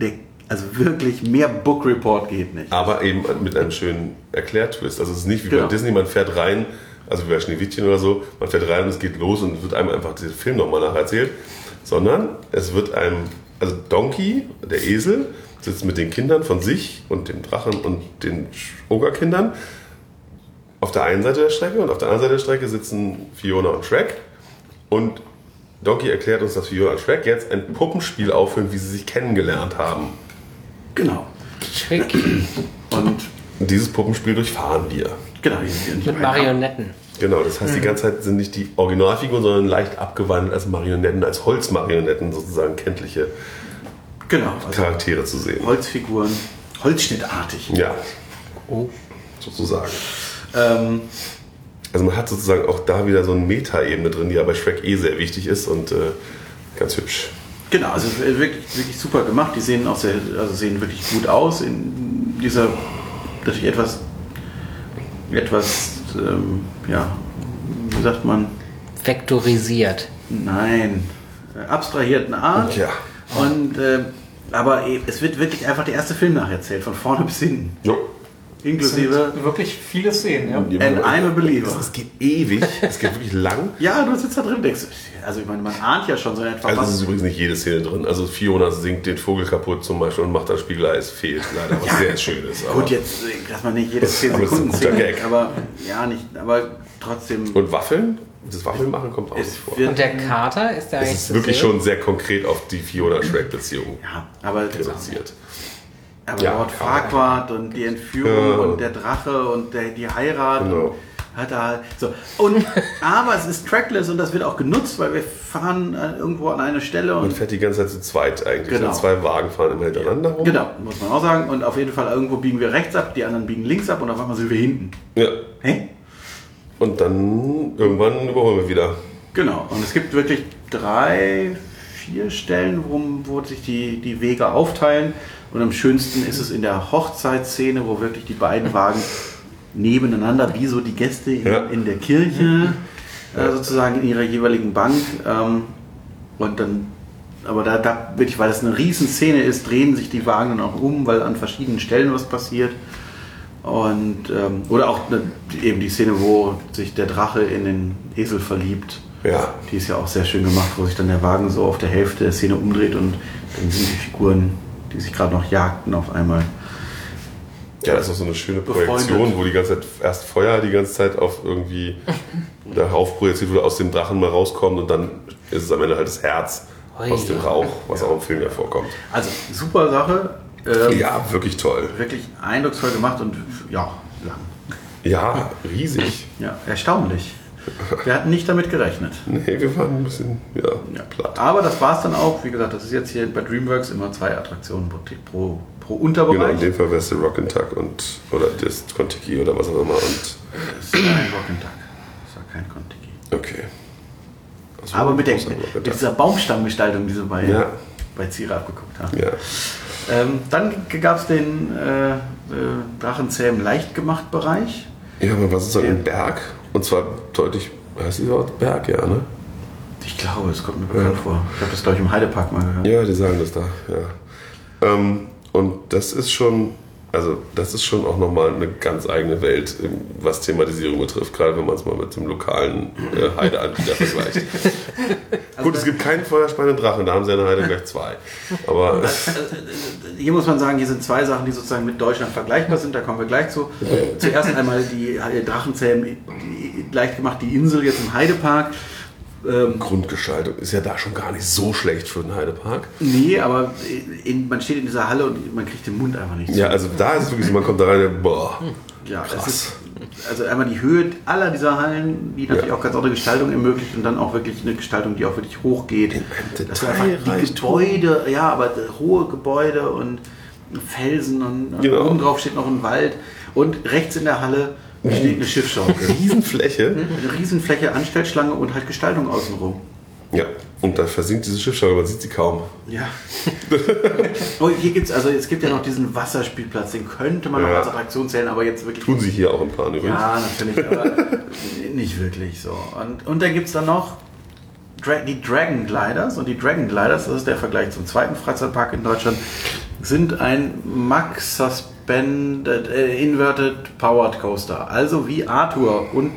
der, also wirklich mehr Book Report geht nicht. Aber eben mit einem schönen Erklärtwist. Also es ist nicht wie Genau. bei Disney, man fährt rein, also wie bei Schneewittchen oder so, man fährt rein und es geht los und es wird einem einfach dieser Film nochmal nacherzählt. Sondern es wird einem, also Donkey, der Esel, sitzt mit den Kindern von sich und dem Drachen und den Ogerkindern auf der einen Seite der Strecke und auf der anderen Seite der Strecke sitzen Fiona und Shrek. Und Donkey erklärt uns, dass Fiona und Shrek jetzt ein Puppenspiel aufführen, wie sie sich kennengelernt haben. Genau. Trick Und Und dieses Puppenspiel durchfahren wir. genau, mit Marionetten. Genau, das heißt, die ganze Zeit sind nicht die Originalfiguren, sondern leicht abgewandelt als Marionetten, als Holzmarionetten sozusagen kenntliche Genau, also Charaktere zu sehen. Holzfiguren, Holzschnittartig. Ja, Oh. sozusagen. Ähm, Also man hat sozusagen auch da wieder so eine Meta-Ebene drin, die ja bei Shrek eh sehr wichtig ist und äh, ganz hübsch. Genau, also wirklich, wirklich super gemacht. Die sehen auch sehr, also sehen wirklich gut aus in dieser natürlich etwas, etwas, ähm, ja, wie sagt man, Vektorisiert. nein, äh, abstrahierten Art. Ja. Und äh, aber eh, es wird wirklich einfach der erste Film nacherzählt, von vorne bis hinten, Jo. Inklusive wirklich viele Szenen, ja. And I'm a Believer. Es geht ewig, es geht wirklich lang. Ja, du sitzt da drin, und denkst, also ich meine, man ahnt ja schon so in etwa, Also es ist übrigens nicht jede Szene drin. Also Fiona singt den Vogel kaputt zum Beispiel und macht das Spiegeleis fehlt leider, was sehr schön ist. aber- Gut, jetzt, dass man nicht jede 10 Aber es ist ein Sekunden guter singt, Gag. aber ja, nicht, aber trotzdem. Und Waffeln? Das Waffelmachen kommt auch Es nicht vor. Und der Kater ist der Es eigentlich ist zu wirklich schon sehr konkret auf die Fiona-Shrek-Beziehung Ja, aber, reduziert. Aber Ja, Lord man. Farquaad und die Entführung Ja. und der Drache und der, die Heirat. Genau. Hat er halt, so. und, aber es ist trackless und das wird auch genutzt, weil wir fahren äh, irgendwo an eine Stelle Man und fährt die ganze Zeit zu zweit eigentlich. Genau. Und Zwei Wagen fahren immer hintereinander rum. Genau, muss man auch sagen. Und auf jeden Fall irgendwo biegen wir rechts ab, die anderen biegen links ab und auf einmal sind wir hinten. Ja. Hä? Und dann irgendwann überholen wir wieder. Genau, und es gibt wirklich drei, vier Stellen, wo, wo sich die, die Wege aufteilen. Und am schönsten ist es in der Hochzeitsszene, wo wirklich die beiden Wagen nebeneinander, wie so die Gäste in, Ja. in der Kirche, äh, sozusagen in ihrer jeweiligen Bank. Ähm, und dann, aber da, da wirklich, weil das eine Riesenszene ist, drehen sich die Wagen dann auch um, weil an verschiedenen Stellen was passiert. Und, ähm, oder auch ne, eben die Szene, wo sich der Drache in den Esel verliebt. Ja. Die ist ja auch sehr schön gemacht, wo sich dann der Wagen so auf der Hälfte der Szene umdreht und dann sind die Figuren, die sich gerade noch jagten, auf einmal. Ja, das ist auch so eine schöne Befreundet. Projektion, wo die ganze Zeit erst Feuer die ganze Zeit auf irgendwie darauf projiziert wurde, aus dem Drachen mal rauskommt und dann ist es am Ende halt das Herz Ui. aus dem Rauch, was auch im Film ja vorkommt. Also super Sache. Ähm, Ja, wirklich toll. Wirklich eindrucksvoll gemacht und ja, lang. Ja, riesig. Ja, erstaunlich. Wir hatten nicht damit gerechnet. Nee, wir waren ein bisschen ja, Ja. platt. Aber das war es dann auch. Wie gesagt, das ist jetzt hier bei DreamWorks immer zwei Attraktionen pro, pro, pro Genau, Unterbereich. in dem Fall wäre es der Rock'n'Tuck und oder das Kontiki oder was auch immer. Und Das ist kein Rock'n'Tuck. Das war kein Kontiki. Okay. Das Aber mit, der, mit dieser Baumstammgestaltung, die sie bei, Ja. bei Zira abgeguckt haben. Ja. Ähm, dann gab es den äh, äh, Drachenzähmen Leichtgemacht-Bereich. ja, aber was ist Ja. ein Berg? Und zwar deutlich, heißt dieser Ort Berg, ja, ne? Ich glaube, es kommt mir bekannt vor. Ich habe das, glaube ich, im Heidepark mal gehört. Ja, die sagen das da, ja. Ähm, und das ist schon, also das ist schon auch nochmal eine ganz eigene Welt, ähm, was Thematisierung betrifft, gerade wenn man es mal mit dem lokalen äh, Heideanbieter vergleicht. Gut, es gibt keinen feuerspannenden Drachen, da haben sie in der Heide gleich zwei. Aber Hier muss man sagen, hier sind zwei Sachen, die sozusagen mit Deutschland vergleichbar sind. Da kommen wir gleich zu. Zuerst einmal die Drachenzähmen die, leicht gemacht, die Insel jetzt im Heidepark. Ähm, Grundgestaltung ist ja da schon gar nicht so schlecht für den Heidepark. nee, aber in, man steht in dieser Halle und man kriegt den Mund einfach nicht. Ja, also da ist es wirklich so, man kommt da rein und boah. Ja, Krass. Ist, also einmal die Höhe aller dieser Hallen, die natürlich Ja. auch ganz andere Gestaltung ermöglicht und dann auch wirklich eine Gestaltung, die auch wirklich hoch geht. einem Dass du einfach die. Gebäude, ja, aber hohe Gebäude und Felsen und, und Genau. oben drauf steht noch ein Wald und rechts in der Halle eine Schiffschaukel. Riesenfläche. Eine Riesenfläche, Anstellschlange und halt Gestaltung außenrum. Ja, und da versinkt diese Schiffsschaukel, man sieht sie kaum. Ja. oh, hier gibt's also es gibt ja noch diesen Wasserspielplatz, den könnte man noch Ja. als Attraktion zählen, aber jetzt wirklich Tun sie hier auch im Plan übrigens. Ja, natürlich, aber nicht wirklich so. Und, und dann gibt es dann noch Dra die Dragon Gliders. Und die Dragon Gliders, das ist der Vergleich zum zweiten Freizeitpark in Deutschland, sind ein Max Suspended äh, Inverted Powered Coaster. Also wie Arthur und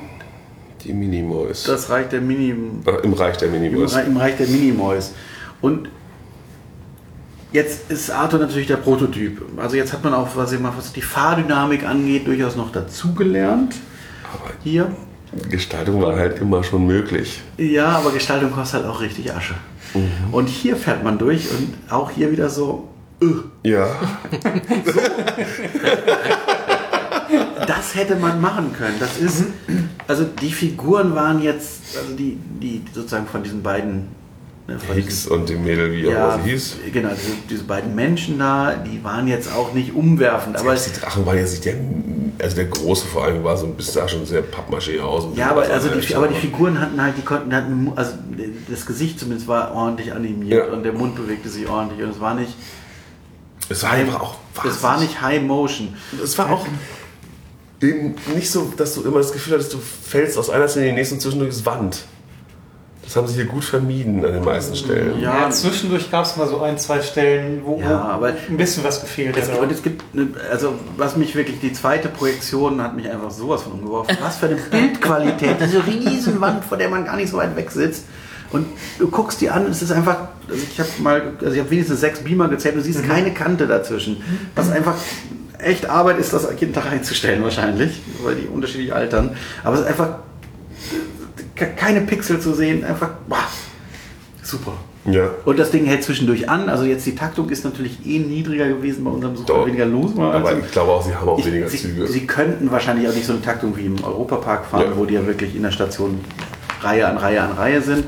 Die Minimoys. das Reich der Mini Ach, Im Reich der im, Minimoys. Re- im Reich der Minimoys. Und jetzt ist Arthur natürlich der Prototyp. Also jetzt hat man auch, was, ich mal, was die Fahrdynamik angeht, durchaus noch dazugelernt. Aber Hier. Gestaltung war halt immer schon möglich. Ja, aber Gestaltung kostet halt auch richtig Asche. Und hier fährt man durch und auch hier wieder so, äh, Ja, das hätte man machen können. Das ist, also die Figuren waren jetzt, also die, die sozusagen von diesen beiden, ne, Hicks und die Mädel, wie auch ja, immer sie hieß. genau, diese, diese beiden Menschen da, die waren jetzt auch nicht umwerfend, aber die Drachen waren jetzt nicht der, also der große vor allem war so ein bisschen sah schon sehr Pappmaché aus. ja, aber, also die, aber die Figuren hatten halt, die konnten, hatten, also das Gesicht zumindest war ordentlich animiert Ja. und der Mund bewegte sich ordentlich und es war nicht, Es war einfach auch es war nicht High Motion. Es war auch eben nicht so, dass du immer das Gefühl hattest, du fällst aus einer Szene in die nächste und zwischendurch ist Wand. Das haben sie hier gut vermieden an den meisten Stellen. Ja. Ja, zwischendurch gab es mal so ein, zwei Stellen, wo, Ja, ein bisschen was gefehlt Es, hat. und es gibt, eine, also was mich wirklich, die zweite Projektion hat mich einfach sowas von umgeworfen. Was für eine Bildqualität, das ist eine Riesenwand, vor der man gar nicht so weit weg sitzt. Und du guckst die an, es ist einfach, also ich habe mal, also ich habe wenigstens sechs Beamer gezählt, du siehst keine Kante dazwischen. Was einfach echt Arbeit ist, das jeden Tag einzustellen wahrscheinlich, weil die unterschiedlich altern. Aber es ist einfach keine Pixel zu sehen, einfach, boah, super. Ja. Und das Ding hält zwischendurch an. Also jetzt die Taktung ist natürlich eh niedriger gewesen bei unserem Besuch, Doch. weniger los war. Aber Also ich glaube auch, sie haben auch ich, weniger sie, Züge. sie könnten wahrscheinlich auch nicht so eine Taktung wie im Europapark fahren, Ja. wo die ja wirklich in der Station Reihe an Reihe an Reihe sind.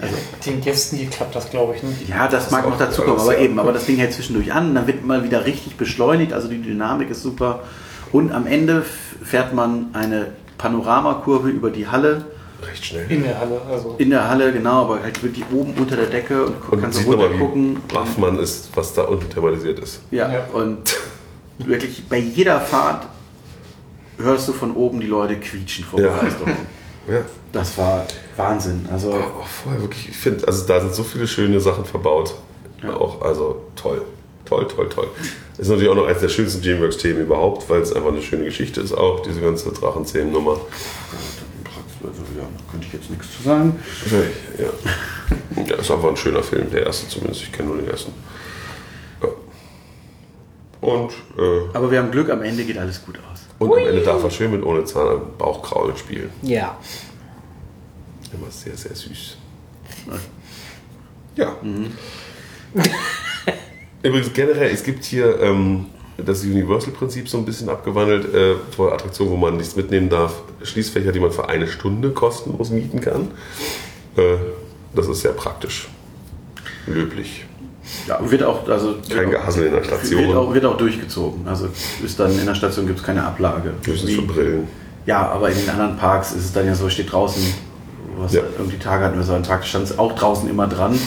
Also, Den Gästen hier klappt das, glaube ich, nicht. ja, das, ist mag auch noch dazu kommen, aber eben, aber das Ding hält zwischendurch an, dann wird mal wieder richtig beschleunigt, also die Dynamik ist super. Und am Ende fährt man eine Panoramakurve über die Halle. Recht schnell. In der Halle. Also. In der Halle, genau, aber halt wirklich oben unter der Decke und, Und kannst sieht runter gucken. baff man ist, was da unten thematisiert ist. Ja, Ja. und wirklich bei jeder Fahrt hörst du von oben die Leute quietschen vor Ja. Begeisterung. Ja. Das war Wahnsinn. Also, auch vorher wirklich, ich finde, also da sind so viele schöne Sachen verbaut. Ja. Auch, also toll. Toll, toll, toll. Ist natürlich auch noch eines der schönsten Dreamworks-Themen überhaupt, weil es einfach eine schöne Geschichte ist, auch diese ganze Drachenzähmen-Nummer. Da könnte ich jetzt nichts zu sagen. Ja. ja, ist einfach ein schöner Film, der erste zumindest. Ich kenne nur den ersten. Ja. Und, äh, Aber wir haben Glück, am Ende geht alles gut aus. und am Ende darf er schön mit ohne Zahn am Bauchkraulen spielen. Ja. Immer sehr, sehr süß. Ja. Übrigens generell, es gibt hier ähm, das Universal-Prinzip so ein bisschen abgewandelt äh, vor Attraktionen, wo man nichts mitnehmen darf. Schließfächer, die man für eine Stunde kostenlos mieten kann. Äh, das ist sehr praktisch. Löblich. Ja, wird auch, also Kein Gehassel in der Station. Wird auch, wird auch durchgezogen. Also ist dann in der Station gibt es keine Ablage. Höchstens für Brillen. Ja, aber in den anderen Parks ist es dann ja so, steht draußen Was Ja. irgendwie Tage hatten wir so einen Tag, stand es auch draußen immer dran.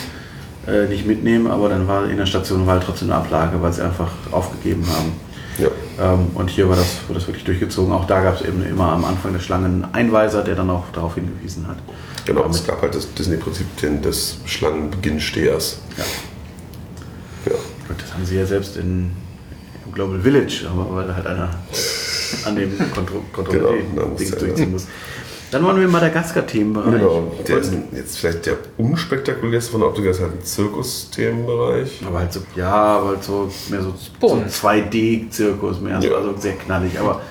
Äh, nicht mitnehmen, aber dann war in der Station war halt trotzdem eine Ablage, weil sie einfach aufgegeben haben. Ja. Ähm, und hier war das, wurde das wirklich durchgezogen. Auch da gab es eben immer am Anfang der Schlange einen Einweiser, der dann auch darauf hingewiesen hat. Genau, es gab halt das Disney-Prinzip des Schlangenbeginnstehers. Ja. Ja. Gut, das haben sie ja selbst in, im Global Village, aber weil halt einer an dem Kontro Genau, er- durchziehen muss. Dann waren wir im Madagaskar-Themenbereich. Genau, der ist jetzt vielleicht der unspektakulärste von der Optik, ist halt ein Zirkus-Themenbereich. Aber halt so, ja, aber halt so mehr so, so Bunt. 2D-Zirkus, mehr so, Ja. also sehr knallig, aber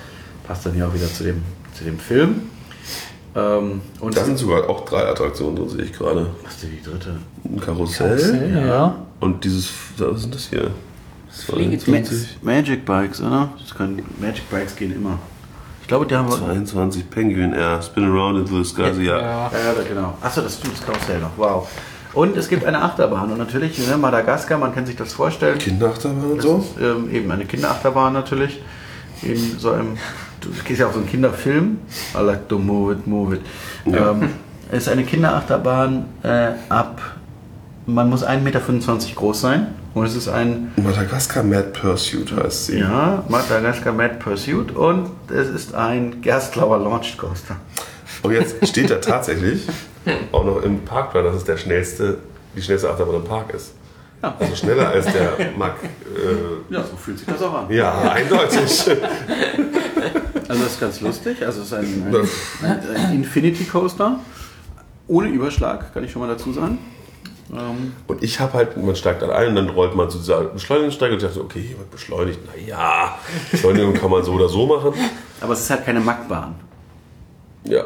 passt dann ja auch wieder zu dem, zu dem Film. Ähm, und Da sind sogar auch drei Attraktionen drin, sehe ich gerade. was ist denn die dritte? Ein Karussell. Karussell, ja. Und dieses, was sind das hier? Fliegedings. 22, Magic Bikes, oder? Das können, Magic Bikes gehen immer. Ich glaube, die haben wir. 22 Penguin Air, Spin Around into the Sky, ja. Ja. Ja, genau. Achso, das das Karussell noch. Wow. Und es gibt eine Achterbahn. Und natürlich, ne, Madagaskar, man kann sich das vorstellen. Kinderachterbahn und so. ist ähm, eben eine Kinderachterbahn natürlich. In so einem, das ist ja auch so ein Kinderfilm. I like to move it, move it. Ja. Ähm, es ist eine Kinderachterbahn äh, ab, man muss 1,25 Meter groß sein. Und es ist ein, Madagaskar Mad Pursuit heißt sie. ja, Madagaskar Mad Pursuit. Und es ist ein Gerstlauer Launch Coaster. Und jetzt steht da tatsächlich auch noch im Parkplan, dass es der schnellste, die schnellste Achterbahn im Park ist. Ja. Also schneller als der Mack. Äh, Ja, so fühlt sich das auch an. ja, eindeutig. Also das ist ganz lustig. Also es ist ein, ein, ein Infinity Coaster. Ohne Überschlag, kann ich schon mal dazu sagen. Ähm, Und ich habe halt, man steigt dann ein und dann rollt man zu dieser Beschleunigungssteige und ich dachte, okay, hier wird beschleunigt. Naja, Beschleunigung kann man so oder so machen. aber es ist halt keine Mackbahn. Ja,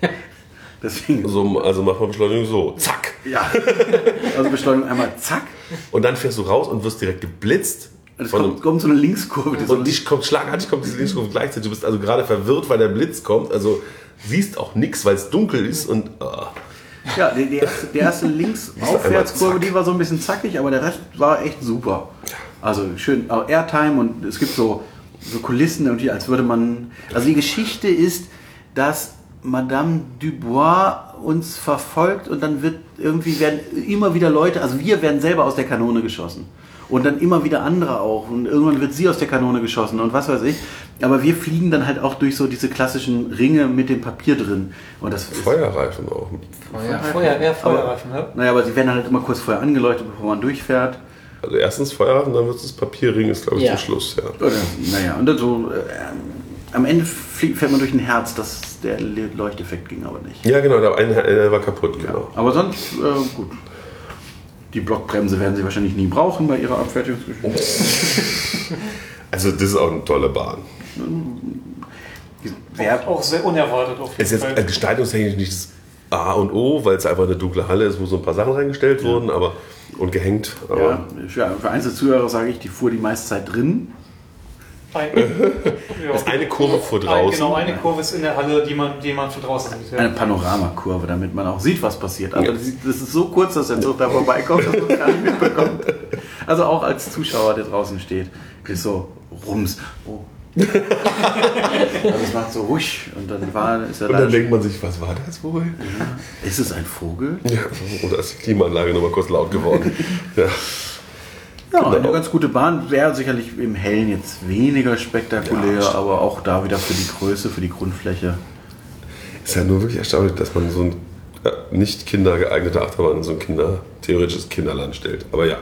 Deswegen. so, also macht man Beschleunigung so, zack. Ja. Also Beschleunigung einmal zack. Und dann fährst du raus und wirst direkt geblitzt. Und es kommt, kommt so eine Linkskurve. Die Und die kommt schlagartig, kommt diese Linkskurve gleichzeitig. Du bist also gerade verwirrt, weil der Blitz kommt. Also siehst auch nichts, weil es dunkel ist und ah. Ja, die, die erste, die erste Links-Aufwärtskurve, die war so ein bisschen zackig, aber der Rest war echt super. Also schön auch Airtime und es gibt so, so Kulissen, irgendwie, als würde man. Also die Geschichte ist, dass Madame Dubois uns verfolgt und dann wird irgendwie werden immer wieder Leute, also wir werden selber aus der Kanone geschossen. Und dann immer wieder andere auch. Und irgendwann wird sie aus der Kanone geschossen und was weiß ich. Aber wir fliegen dann halt auch durch so diese klassischen Ringe mit dem Papier drin. Und das Feuerreifen auch. Feuer. Feuer, ja, Feuerreifen, ne? naja, aber sie werden halt immer kurz vorher angeleuchtet, bevor man durchfährt. Also erstens Feuerreifen, dann wird es das Papierring, ist glaube ich Ja. zum Schluss. Ja. Oder, naja, und dann so, äh, am Ende fährt man durch ein Herz, das, der Le- Leuchteffekt ging aber nicht. ja, genau, der eine äh, war kaputt, genau. Aber sonst, äh, gut. Die Blockbremse werden sie wahrscheinlich nie brauchen bei ihrer Abfertigungsgeschichte. Also das ist auch eine tolle Bahn. Wer, Auch sehr unerwartet auf Es jeden ist jetzt Fall. äh, gestaltungstechnisch nicht das A und O, weil es einfach eine dunkle Halle ist, wo so ein paar Sachen reingestellt wurden aber, und gehängt. Aber ja, für, für einzelne Zuhörer sage ich, die fuhr die meiste Zeit drin. Ein, ja. ist eine Kurve vor Ein, draußen. genau, eine Kurve ist in der Halle, die man, die man von draußen sieht. Eine Ja. Panoramakurve, damit man auch sieht, was passiert. Also Ja. das, das ist so kurz, dass der Zug da vorbeikommt, dass man es gar nicht mitbekommt. Also auch als Zuschauer, der draußen steht, ist so rums. Oh. also es macht so husch und dann war ist er Und da. dann denkt man sich, was war das wohl? Ist es ein Vogel? Ja, oder ist die Klimaanlage nochmal kurz laut geworden? ja. Ja, eine Genau. ganz gute Bahn. Wäre sicherlich im Hellen jetzt weniger spektakulär, Ja, aber auch da wieder für die Größe, für die Grundfläche. Ist ja nur wirklich erstaunlich, dass man so ein ja, nicht kindergeeigneter Achterbahn in so ein Kinder, theoretisches Kinderland stellt. Aber ja.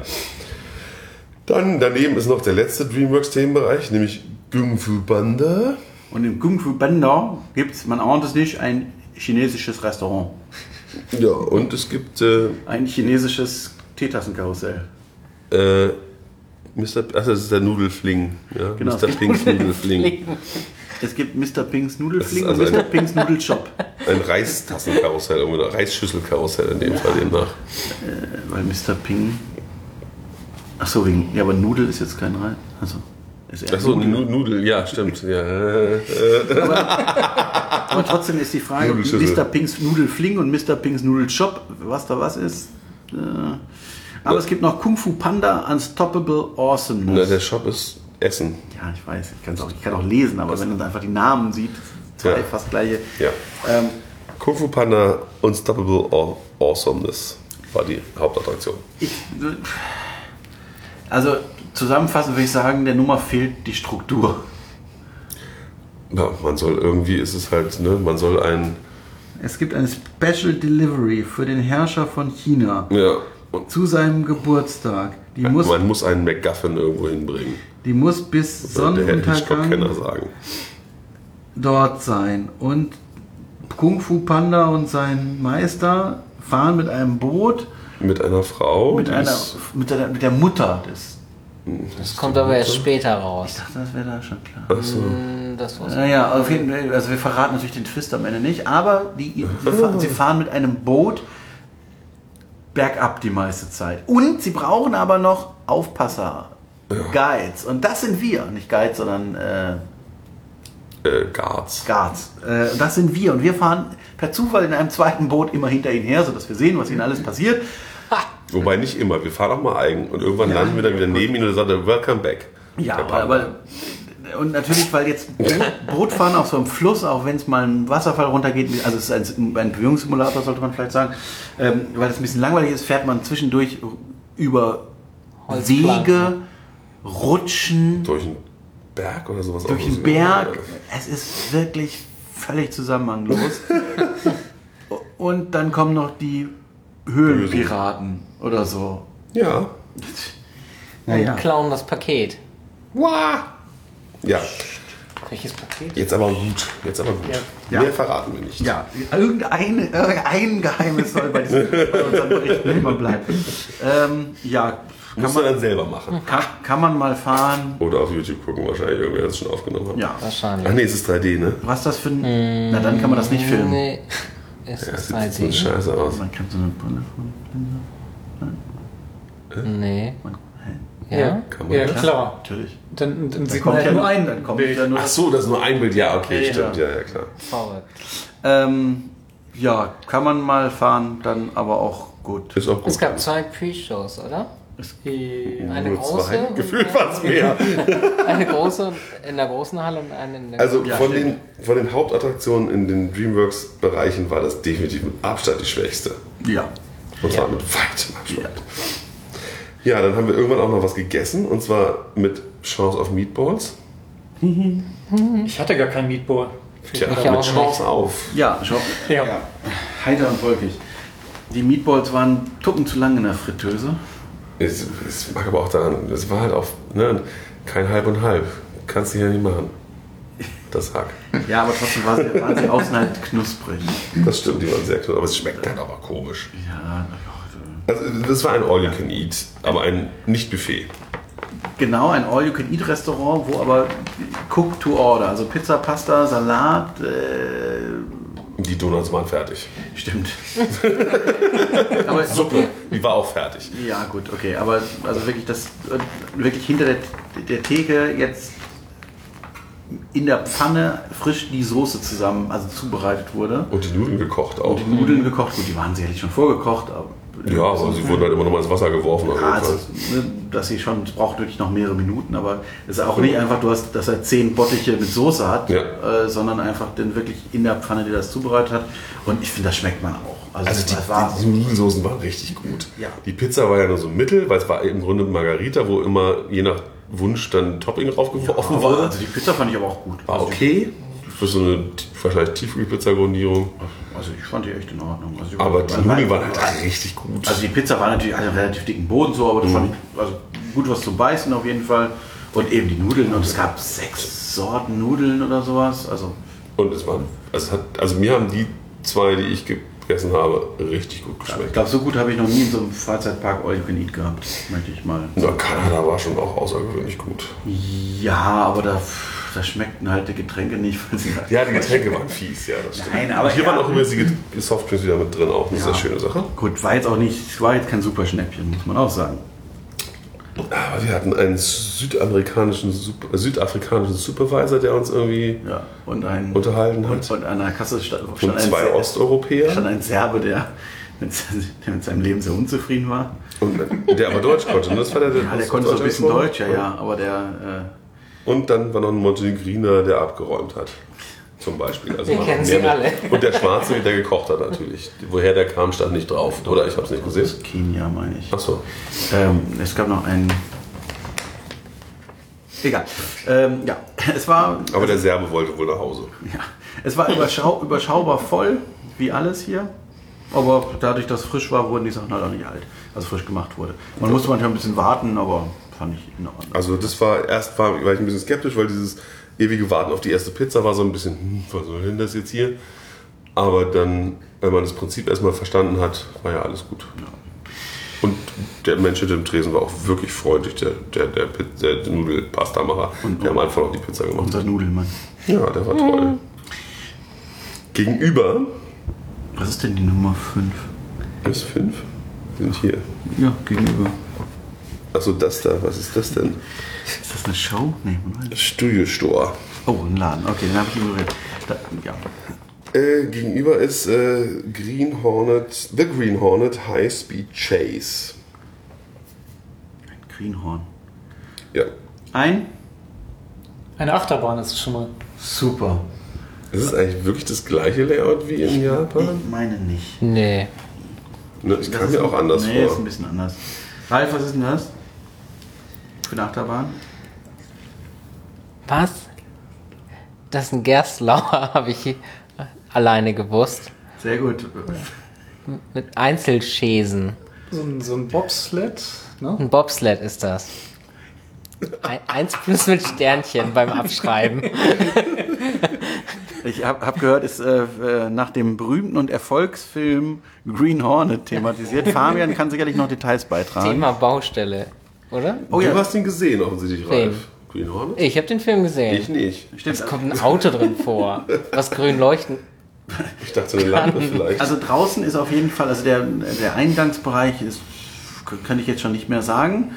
Dann daneben ist noch der letzte DreamWorks-Themenbereich, nämlich Kung Fu Panda. Und im Kung Fu Panda gibt es, man ahnt es nicht, ein chinesisches Restaurant. Ja, und es gibt äh, Ein chinesisches Teetassenkarussell. Äh, Mr. Ach, das ist der Nudelfling. Ja? Genau, Mr. Pinks Nudelfling. Es gibt Mr. Pinks Nudelfling also und Mr. ein- Pinks Nudelshop. Ein Reistassenkarussell, oder Reisschüsselkarussell in dem Fall demnach. Weil Mr. Ping. Ach so, wegen. Ja, aber Nudel ist jetzt kein Reis. Also. Achso, Nudel. Nudel. Ja, stimmt. Ja, äh, äh, Aber trotzdem ist die Frage. Mr. Pinks Nudelfling und Mr. Pinks Nudelshop, was da was ist. Äh, aber es gibt noch Kung Fu Panda Unstoppable na, Awesomeness. der Shop ist Essen. Ja, ich weiß, ich, auch, ich kann auch lesen, aber wenn man einfach die Namen sieht, zwei Ja. fast gleiche. Ja. Ähm, Kung Fu Panda Unstoppable Aw- Awesomeness war die Hauptattraktion. Ich, also zusammenfassend würde ich sagen, der Nummer fehlt die Struktur. Ja, man soll irgendwie, ist es halt, ne, man soll ein, Es gibt eine Special Delivery für den Herrscher von China ja, und zu seinem Geburtstag. Die muss, man muss einen MacGuffin irgendwo hinbringen. die muss bis Sonnenuntergang sagen. dort sein. Und Kung Fu Panda und sein Meister fahren mit einem Boot Mit einer Frau. mit, einer, mit, der, mit der Mutter des. Das kommt aber erst später raus. Ich dachte, das wäre da schon klar. Ach so. Hm, Das war's. Naja, auf jeden Fall, also wir verraten natürlich den Twist am Ende nicht, aber die, sie fahren mit einem Boot bergab die meiste Zeit. Und sie brauchen aber noch Aufpasser, Guides. Und das sind wir, nicht Guides, sondern äh, Äh, Guards. Guards. Äh, das sind wir. Und wir fahren per Zufall in einem zweiten Boot immer hinter ihnen her, sodass wir sehen, was ihnen alles passiert. Wobei nicht immer, wir fahren auch mal eigen. Und irgendwann landen wir dann wieder neben ihn und sagt, er, welcome back. Ja, aber, aber und natürlich, weil jetzt Boot, Bootfahren auf so einem Fluss, auch wenn es mal ein Wasserfall runtergeht, also es ist ein, ein Bewegungssimulator, sollte man vielleicht sagen, ähm, weil es ein bisschen langweilig ist, fährt man zwischendurch über. Wege, Rutschen, Durch einen Berg oder sowas. durch so. Berg. Es ist wirklich völlig zusammenhanglos. Und dann kommen noch die Höhlenpiraten oder so. Ja. Naja. Und klauen das Paket. Wah! Ja, Welches Paket? jetzt aber gut. Jetzt aber gut. Ja. Mehr verraten wir nicht. Ja, irgendein, irgendein Geheimnis soll bei, diesem, bei unseren Berichten immer bleiben. Ähm, ja, kann Musst du man, dann selber machen. kann, kann man mal fahren. Oder auf YouTube gucken, wahrscheinlich irgendwer das schon aufgenommen hat. Ja. Wahrscheinlich. Ach nee, es ist 3D, ne? Was das für ein. Na, dann kann man das nicht filmen. Nee. Es Ja, ist sieht so 3D. scheiße aus. Man kann so eine Brille von. Nee. Man, Ja? Kann man Ja, das? klar. natürlich. Dann, dann Da sieht man kommt halt ja nur ein dann kommt Bild. ja nur Ach so, das ist nur ein Bild. Ja, okay, Ja, stimmt. Ja, ja, klar. Verrückt. Ähm, ja, kann man mal fahren, dann aber auch gut. Ist auch gut. Es gab zwei Pre-Shows, oder? Eine Nur große. zwei. und Gefühlt waren es mehr. Eine große in der großen Halle und eine in der Also Ja, von, den, von den Hauptattraktionen in den DreamWorks-Bereichen war das definitiv mit Abstand die schwächste. Ja. Und zwar mit weitem Abstand. Ja, dann haben wir irgendwann auch noch was gegessen. Und zwar mit Chance auf Meatballs. Ich hatte gar kein Meatball. Tja, Ich mit auch Chance auf. Ja, schau. Ja. Heiter und wolkig. Die Meatballs waren tucken zu lang in der Fritteuse. Es, es mag aber auch daran, es war halt auch ne, kein Halb und Halb. Kannst du ja nicht machen. Das Hack. Ja, aber trotzdem war sie, waren sie außen halt knusprig. Das stimmt, die waren sehr klar. Aber es schmeckt halt aber komisch. Ja, Also, das war ein All-You-Can-Eat, aber ein Nicht-Buffet. genau, ein All-You-Can-Eat-Restaurant, wo aber Cook to Order, also Pizza, Pasta, Salat, äh, Die Donuts waren fertig. stimmt. aber Suppe, die war auch fertig. Ja, gut, okay, aber also wirklich das, wirklich hinter der, der Theke jetzt in der Pfanne frisch die Soße zusammen, also zubereitet wurde. Und die Nudeln gekocht auch. Und die Nudeln gekocht, gut, die waren sicherlich schon vorgekocht, aber Ja, aber sie wurden halt immer noch mal ins Wasser geworfen. Ja, also, dass sie schon, es braucht wirklich noch mehrere Minuten, aber es ist auch nicht einfach, du hast, dass er zehn Bottiche mit Soße hat, Ja. äh, sondern einfach dann wirklich in der Pfanne, die das zubereitet hat. Und ich finde, das schmeckt man auch. Also die, das war die Nudelsoßen waren richtig gut. Ja. Die Pizza war ja nur so mittel, weil es war im Grunde Margarita, wo immer je nach Wunsch dann Topping draufgeworfen aber, wurde. also die Pizza fand ich aber auch gut. War Also okay. Für so eine wahrscheinlich Tiefkühlpizza-Grundierung. Die, also ich fand die echt in Ordnung. Also die Aber die war- Nudeln waren halt richtig gut. Also die Pizza war natürlich einen relativ dicken Boden so, aber das fand ich also gut was zum Beißen auf jeden Fall. Und eben die Nudeln und es gab sechs Sorten Nudeln oder sowas. Also Und es waren, also, es hat, also mir haben die zwei, die ich gegessen habe, richtig gut ich geschmeckt. glaube, so gut habe ich noch nie in so einem Freizeitpark All You Can Eat gehabt, möchte ich mal. Ja, Kanada war schon auch außergewöhnlich gut. Ja, aber da, da schmeckten halt die Getränke nicht. Weil sie Ja, die Getränke waren fies, ja, das stimmt. Nein, aber Hier ja. waren auch übrigens die Softdrinks wieder mit drin, auch eine sehr schöne Sache. Gut, war jetzt auch nicht, war jetzt kein Superschnäppchen, muss man auch sagen. Aber wir hatten einen südamerikanischen, äh, südafrikanischen Supervisor, der uns irgendwie Ja, ein unterhalten hat. und an der Kasse stand, stand, Und ein, zwei Ser- Osteuropäer. stand ein Serbe, der mit, der mit seinem Leben sehr unzufrieden war. Und der aber Deutsch konnte. ne? Das war der, Ja, der konnte so ein bisschen Deutsch, ja, ja, aber der, Und dann war noch ein Montenegriner, der abgeräumt hat. Zum Beispiel. Also Wir kennen sie alle. Und der Schwarze, der gekocht hat natürlich. Woher der kam, stand nicht drauf. Oder ich habe es nicht gesehen. Kenia, meine ich. Achso. Ähm, es gab noch einen. Egal. Ähm, ja, es war, Aber der Serbe wollte wohl nach Hause. ja, es war überschau überschaubar voll, wie alles hier. Aber dadurch, dass es frisch war, wurden die Sachen halt auch nicht alt. Also frisch gemacht wurde. Man musste manchmal ein bisschen warten, aber fand ich in Ordnung. Also das war erst war, war ich ein bisschen skeptisch, weil dieses ewige Warten auf die erste Pizza war so ein bisschen, hm, was soll denn das jetzt hier? Aber dann, wenn man das Prinzip erstmal verstanden hat, war ja alles gut. Und der Mensch hinter dem Tresen war auch wirklich freundlich, der, der, der, Piz- der Nudelpasta-Macher, der am Anfang auch die Pizza gemacht Unser hat. Nudelmann. Ja, der war toll. Gegenüber Was ist denn die Nummer 5? ist fünf. Wir sind hier. Ja, gegenüber. Achso, das da, was ist das denn? Ist das eine Show? Nee, Moment. Studio Store. Oh, ein Laden. Okay, den habe ich ignoriert. Da, ja. Äh, gegenüber ist äh, Green Hornet, The Green Hornet High Speed Chase. Ein Greenhorn. Ja. Ein? Eine Achterbahn ist es schon mal. Super. Ist es eigentlich wirklich das gleiche Layout wie in Japan? Ich meine nicht. Nee. Ne, ich kam ist mir auch anders nee, ist vor. ein bisschen anders. Ralf, was ist denn das? Für eine Achterbahn? Was? Das ist ein Gerstlauer, habe ich alleine gewusst. Sehr gut. Mit Einzelschäsen. So ein, so ein Bobsled, ne? Ein Bobsled ist das. Ein, eins plus mit Sternchen beim Abschreiben. Ich habe hab gehört, ist äh, äh, nach dem berühmten und Erfolgsfilm Green Hornet thematisiert. Fabian kann sicherlich noch Details beitragen. Thema Baustelle, oder? Oh du ja. hast ihn gesehen, offensichtlich? Ralf. Green Hornet? Ich habe den Film gesehen. Ich nicht. Stimmt. Es kommt ein Auto drin vor, was grün leuchten. Ich dachte, eine Lampe vielleicht. Also draußen ist auf jeden Fall, also der, der Eingangsbereich ist, kann ich jetzt schon nicht mehr sagen.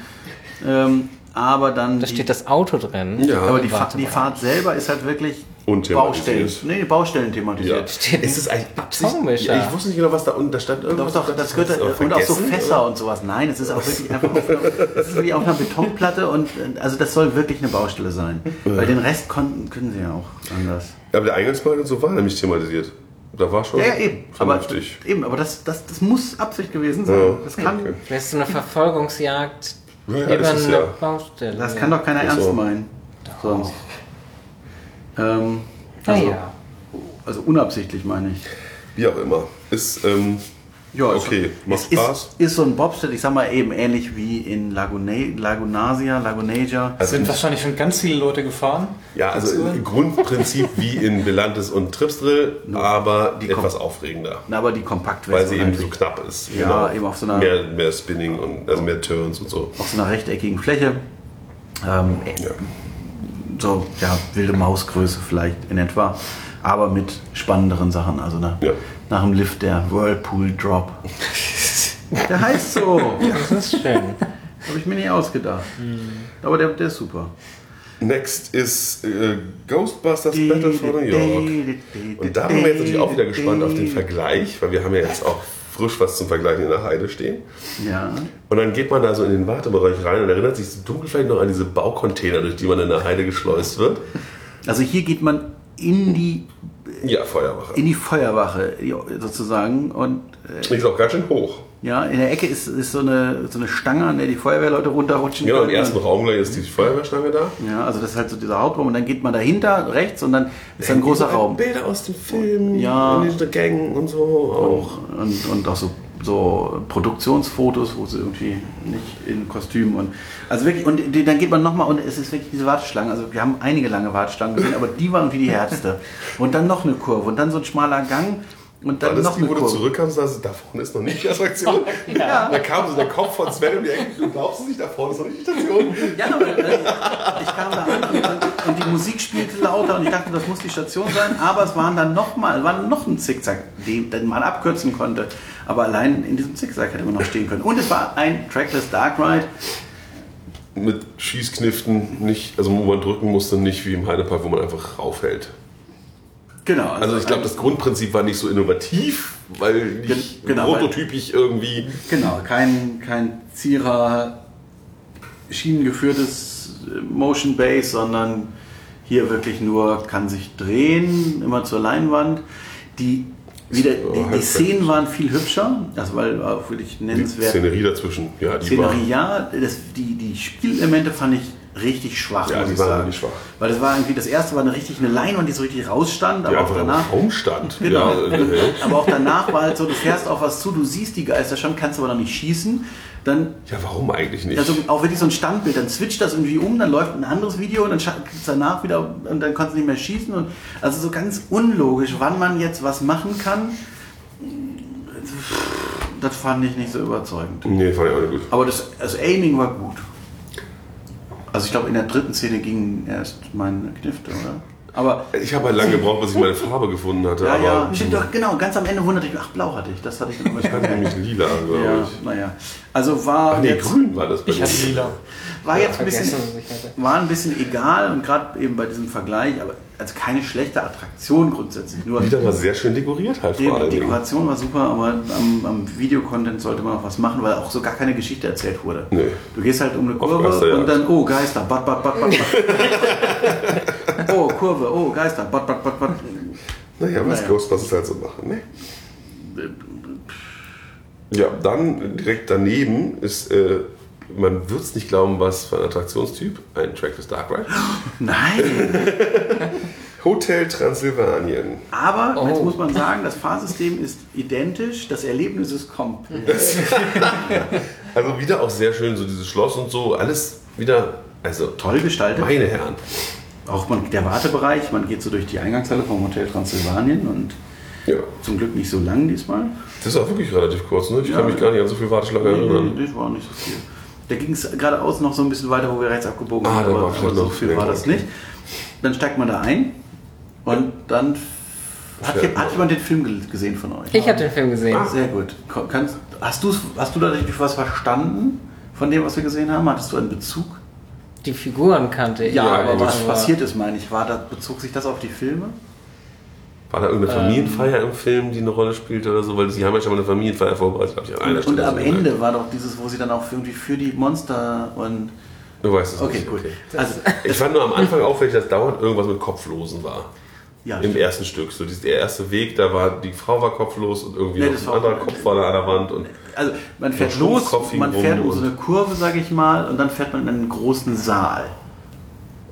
Ähm, aber dann. Da die- steht das Auto drin. Ja. aber die, Fa Warte die. Fahrt selber ist halt wirklich Baustellen. Nee, Baustellen thematisiert. Steht ist es eigentlich Betonmischer. Ja, ich wusste nicht genau, was da unten da stand. Doch, Irgendwas doch, das gehört du und auch so Fässer oder? und sowas. Nein, es ist auch wirklich einfach auf einer, es ist wirklich auf einer Betonplatte und äh, also das soll wirklich eine Baustelle sein. Weil den Rest konnten, können sie ja auch anders. Aber der Eingangsbereich und so war nämlich thematisiert. Da war schon Ja, ja, eben. Aber, vernünftig. eben, aber das, das, das muss Absicht gewesen sein. Ja, Das, kann, okay. Das ist so eine Verfolgungsjagd Ja, ja, über eine ja. Baustelle. das kann doch keiner ernst meinen. Sonst. Ähm, also, naja. also unabsichtlich meine ich. Wie auch immer. Ist, ähm, Ja, okay, macht es Spaß. ist, ist so ein Bobsled, ich sag mal eben ähnlich wie in Lagune, Lagunasia, Lagunasia. Also Sind wahrscheinlich schon ganz viele Leute gefahren. Ja, also im Grundprinzip wie in Belantes und Tripsdrill, aber Die etwas aufregender. Na, aber die kompakt Weil sie eben so knapp ist. Ja, eben auf so einer- Mehr, mehr Spinning und also mehr Turns und so. auf so einer rechteckigen Fläche. Ähm, Ja. So, ja, wilde Mausgröße vielleicht in etwa. Aber mit spannenderen Sachen. Also nach, Ja. nach dem Lift der Whirlpool Drop. Der heißt so. Das ist schön. Habe ich mir nicht ausgedacht. Aber der, der ist super. Next ist äh, Ghostbusters Battle for New York. Und da sind wir jetzt natürlich auch wieder gespannt auf den Vergleich, weil wir haben ja jetzt auch frisch was zum Vergleichen in der Heide stehen. Ja. Und dann geht man da so in den Wartebereich rein und erinnert sich so dunkel vielleicht noch an diese Baucontainer, durch die man in der Heide geschleust wird. Also hier geht man in die, Ja, Feuerwache. in die Feuerwache sozusagen. Und äh, ist auch ganz schön hoch. Ja, in der Ecke ist, ist so, eine, so eine Stange, an der die Feuerwehrleute runterrutschen Genau, im können. ersten Raum gleich ist die Feuerwehrstange da. Ja, also das ist halt so dieser Hauptraum und dann geht man dahinter rechts und dann ist da ein großer Raum. Bilder aus dem Film, Ja. und diese Gang und so auch. Und, und auch so, so Produktionsfotos, wo sie irgendwie nicht in Kostüm und also wirklich und dann geht man nochmal und es ist wirklich diese Warteschlange. Also wir haben einige lange Warteschlangen gesehen, aber die war irgendwie die härteste. Und dann noch eine Kurve und dann so ein schmaler Gang und dann War das noch die, wo du zurückkamst, also da vorne ist noch nicht die Attraktion? Ja. Da kam so der Kopf von Sven um die Ecke, du glaubst es nicht, da vorne ist noch nicht die Station. Ja, aber äh, ich kam da an und, und, und die Musik spielte lauter und ich dachte, das muss die Station sein, aber es waren dann nochmal, es war noch ein Zickzack, den, den man abkürzen konnte. Aber allein in diesem Zickzack hätte man noch stehen können. Und es war ein Trackless Dark Ride. Mit Schießkniften, nicht, also wo man drücken musste, nicht wie im Heidepark, wo man einfach raufhält. Genau. Also ich glaube, das Grundprinzip war nicht so innovativ, weil nicht Genau, weil- prototypisch irgendwie. Genau, kein, kein Zierer schienengeführtes äh, Motion Base, sondern Hier wirklich nur kann sich drehen, immer zur Leinwand. Die, wieder, die, die Szenen waren viel hübscher, also weil auch wirklich Die nennenswert. Szenerie dazwischen, ja, die war. Szenerie, ja, das, die, die Spielelemente fand ich richtig schwach, Ja, muss die ich waren sagen. schwach. Weil das war irgendwie, das erste war eine richtig eine Leinwand, die so richtig rausstand, Die aber auch einfach im danach. Raum stand. Genau. Ja, äh, aber auch danach war halt so, du fährst auf was zu, du siehst die Geister schon, kannst aber noch nicht schießen. Dann, ja, warum eigentlich nicht? also auch wirklich so ein Standbild, dann switcht das irgendwie um, dann läuft ein anderes Video und dann du danach wieder und dann kannst du nicht mehr schießen. Und, also so ganz unlogisch, wann man jetzt was machen kann. Das fand ich nicht so überzeugend. nee, fand ich auch nicht gut. Aber das also Aiming war gut. Also ich glaube, in der dritten Szene ging erst mein Knifte, oder? Aber Ich habe halt lange gebraucht, bis ich meine Farbe gefunden hatte. ja, aber ja, stimmt doch, genau, ganz am Ende wunderte ich mich, ach, blau hatte ich, das hatte ich dann Ich hatte nämlich lila, glaube Ja, ich. naja. Also war Ach nee, jetzt, grün war das bei Ich hatte lila. War jetzt ein bisschen, war ein bisschen egal und gerade eben bei diesem Vergleich, aber also keine schlechte Attraktion grundsätzlich. Nur Wieder war sehr schön dekoriert halt die vor allem. Dekoration war super, aber am, am Videocontent sollte man noch was machen, weil auch so gar keine Geschichte erzählt wurde. Nee. Du gehst halt um eine Kurve und dann, oh, Geister, bat, bat, bat, bat. oh, Kurve, oh, Geister, bat, bat, bat, bat. Naja, was Naja. Ghostbusters halt so machen, ne? Ja, dann direkt daneben ist, äh, man wird es nicht glauben, was für ein Attraktionstyp, ein Trackless Dark Ride. Nein, Hotel Transsilvanien. aber jetzt Oh. muss man sagen, das Fahrsystem ist identisch, das Erlebnis ist komplett. Also wieder auch sehr schön, so dieses Schloss und so, alles wieder, also Toll gestaltet. meine Herren. Auch man, der Wartebereich, man geht so durch die Eingangshalle vom Hotel Transsilvanien und Ja, zum Glück nicht so lang diesmal. das ist auch wirklich relativ kurz, ne? Ich Ja. kann mich gar nicht an so viel Warteschlange Nee, erinnern. nee, das war nicht so viel. Da ging es geradeaus noch so ein bisschen weiter, wo wir rechts abgebogen Ah, sind, aber, aber so viel war das okay. nicht. Dann steigt man da ein und dann hat, hat man. jemand den Film ge- gesehen von euch? Ich habe den Film gesehen. Sehr gut. Kannst, hast, hast du da was verstanden von dem, was wir gesehen haben? Hattest du einen Bezug? Die Figuren kannte ich. aber was passiert ist, meine ich, war da, bezog sich das auf die Filme? War da irgendeine Familienfeier im Film, die eine Rolle spielte oder so? Weil sie haben ja schon mal eine Familienfeier vorbereitet, habe ich an einer Und, Stelle und am so. Ende war doch dieses, wo sie dann auch irgendwie für die Monster und. Du weißt es Okay, nicht. gut. Also, Ich fand nur am Anfang auffällig, dass dauernd irgendwas mit Kopflosen war. ja, Im ersten Stück. So dieser der erste Weg, da war die Frau war kopflos und irgendwie Nee, ein anderer Kopf war da an der Wand. Und Also man fährt los, man fährt um so eine Kurve, sage ich mal, und dann fährt man in einen großen Saal.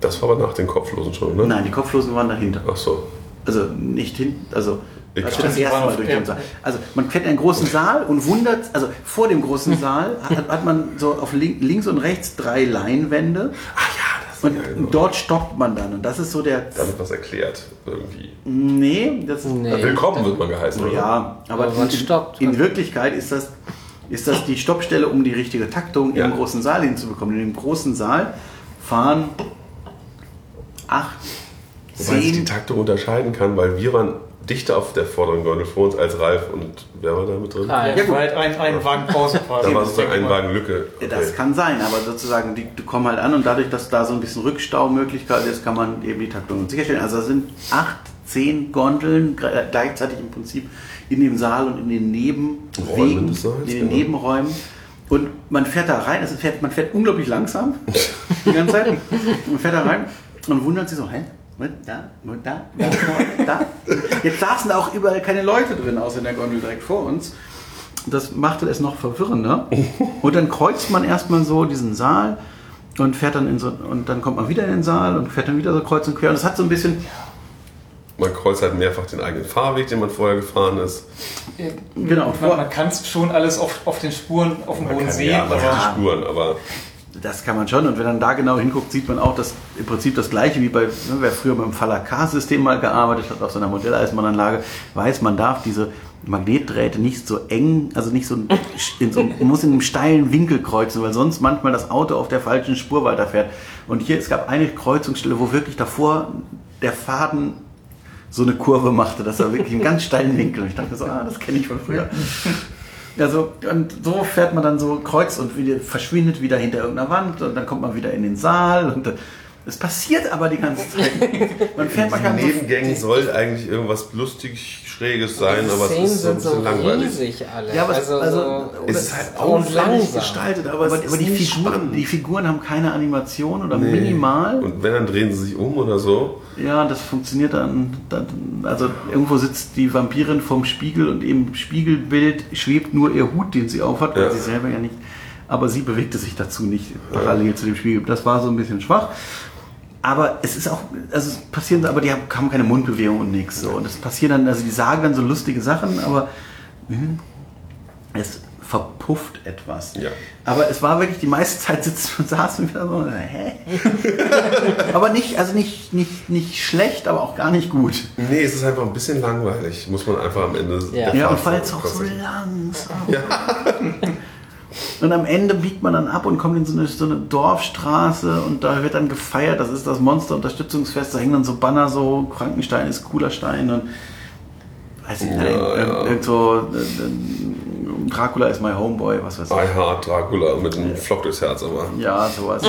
das war aber nach den Kopflosen schon, ne? Nein, die Kopflosen waren dahinter. Ach so. Also nicht hinten, also als das erste Mal durch den Saal. Also man fährt in einen großen Saal und wundert, also vor dem großen Saal hat, hat man so auf link, links und rechts drei Leinwände Ach ja, das und ja, dort stoppt man dann und das ist so der... Da wird was erklärt irgendwie. Nee, das ist... Nee. Willkommen wird man geheißen, oder? Ja, aber, Aber man in, stoppt. in Wirklichkeit ist das, ist das die Stoppstelle, um die richtige Taktung Ja. im großen Saal hinzubekommen. In dem großen Saal fahren acht, Wobei ich die zehn, Taktung unterscheiden kann, weil wir waren dichter auf der vorderen Gondel vor uns als Ralf und wer war da mit drin? Ralf. Ja, war halt ein, ein Wagen Pause quasi. Da war Das sozusagen ein. Wagen Lücke. das kann sein, aber sozusagen, die, die kommen halt an und dadurch, dass da so ein bisschen Rückstaumöglichkeit ist, kann man eben die Taktung sicherstellen. Also da sind acht, zehn Gondeln gre- gleichzeitig im Prinzip in dem Saal und in den Räumen Nebenwegen, des Saals, in den genau. Nebenräumen. Und man fährt da rein, also fährt, man fährt unglaublich langsam die ganze Zeit. Man fährt da rein und wundert sich so, hä? Da, da, da, da. Jetzt saßen da auch überall keine Leute drin, außer in der Gondel direkt vor uns. Das machte es noch verwirrender. Und dann kreuzt man erstmal so diesen Saal und fährt dann in so, und dann kommt man wieder in den Saal und fährt dann wieder so kreuz und quer. Und es hat so ein bisschen, Man kreuzt halt mehrfach den eigenen Fahrweg, den man vorher gefahren ist. genau, Man, man kann es schon alles auf, auf den Spuren auf dem Man Boden kann, sehen, ja, man aber kann die Spuren, aber Das kann man schon. Und wenn man da genau hinguckt, sieht man auch, dass im Prinzip das gleiche wie bei, ne, wer früher beim Falakar-System mal gearbeitet hat, auf so einer Modelleisenbahnanlage, weiß, man darf diese Magnetdrähte nicht so eng, also nicht so, in so man muss in einem steilen Winkel kreuzen, weil sonst manchmal das Auto auf der falschen Spur weiterfährt. Und hier, es gab eine Kreuzungsstelle, wo wirklich davor der Faden so eine Kurve machte. Das war wirklich einen ganz steilen Winkel. Und ich dachte so, ah, das kenne ich von früher. Also, und so fährt man dann so kreuz und wieder, verschwindet wieder hinter irgendeiner Wand und dann kommt man wieder in den Saal und Es passiert aber die ganze Zeit. Man fährt mal In ganz Nebengängen soll eigentlich irgendwas lustig Schräges sein, aber es ist so ein sind so bisschen langweilig. riesig alle. Ja, aber es- also, also- so, Es ist halt und aufwendig langsam. gestaltet, aber, Aber, es aber ist die, nicht Figuren, spannend. die Figuren haben keine Animation oder Nee. minimal. Und wenn, dann drehen sie sich um oder so. Ja, das funktioniert dann, dann. Also irgendwo sitzt die Vampirin vorm Spiegel und im Spiegelbild schwebt nur ihr Hut, den sie aufhat, weil Ja. sie selber ja nicht. Aber sie bewegte sich dazu nicht parallel zu dem Spiegel. Das war so ein bisschen schwach. Aber es ist auch, also es passieren, aber die haben, haben keine Mundbewegung und nichts. So. Und es passieren dann, also die sagen dann so lustige Sachen, aber hm, es verpufft etwas. Ja. Aber es war wirklich, die meiste Zeit sitzen und saßen wieder so, hä? aber nicht, also nicht, nicht, nicht schlecht, aber auch gar nicht gut. Nee, es ist einfach ein bisschen langweilig, muss man einfach am Ende Ja. der Ja, und weil es auch so langsam. Und am Ende biegt man dann ab und kommt in so eine, so eine Dorfstraße und da wird dann gefeiert, das ist das Monster-Unterstützungsfest, da hängen dann so Banner, so Frankenstein ist cooler Stein und weiß ich nicht, Ja, ja. so äh, äh, Dracula ist my homeboy, was weiß ich. I Heart Dracula mit einem Flock durchs Herz, aber. Ja, sowas.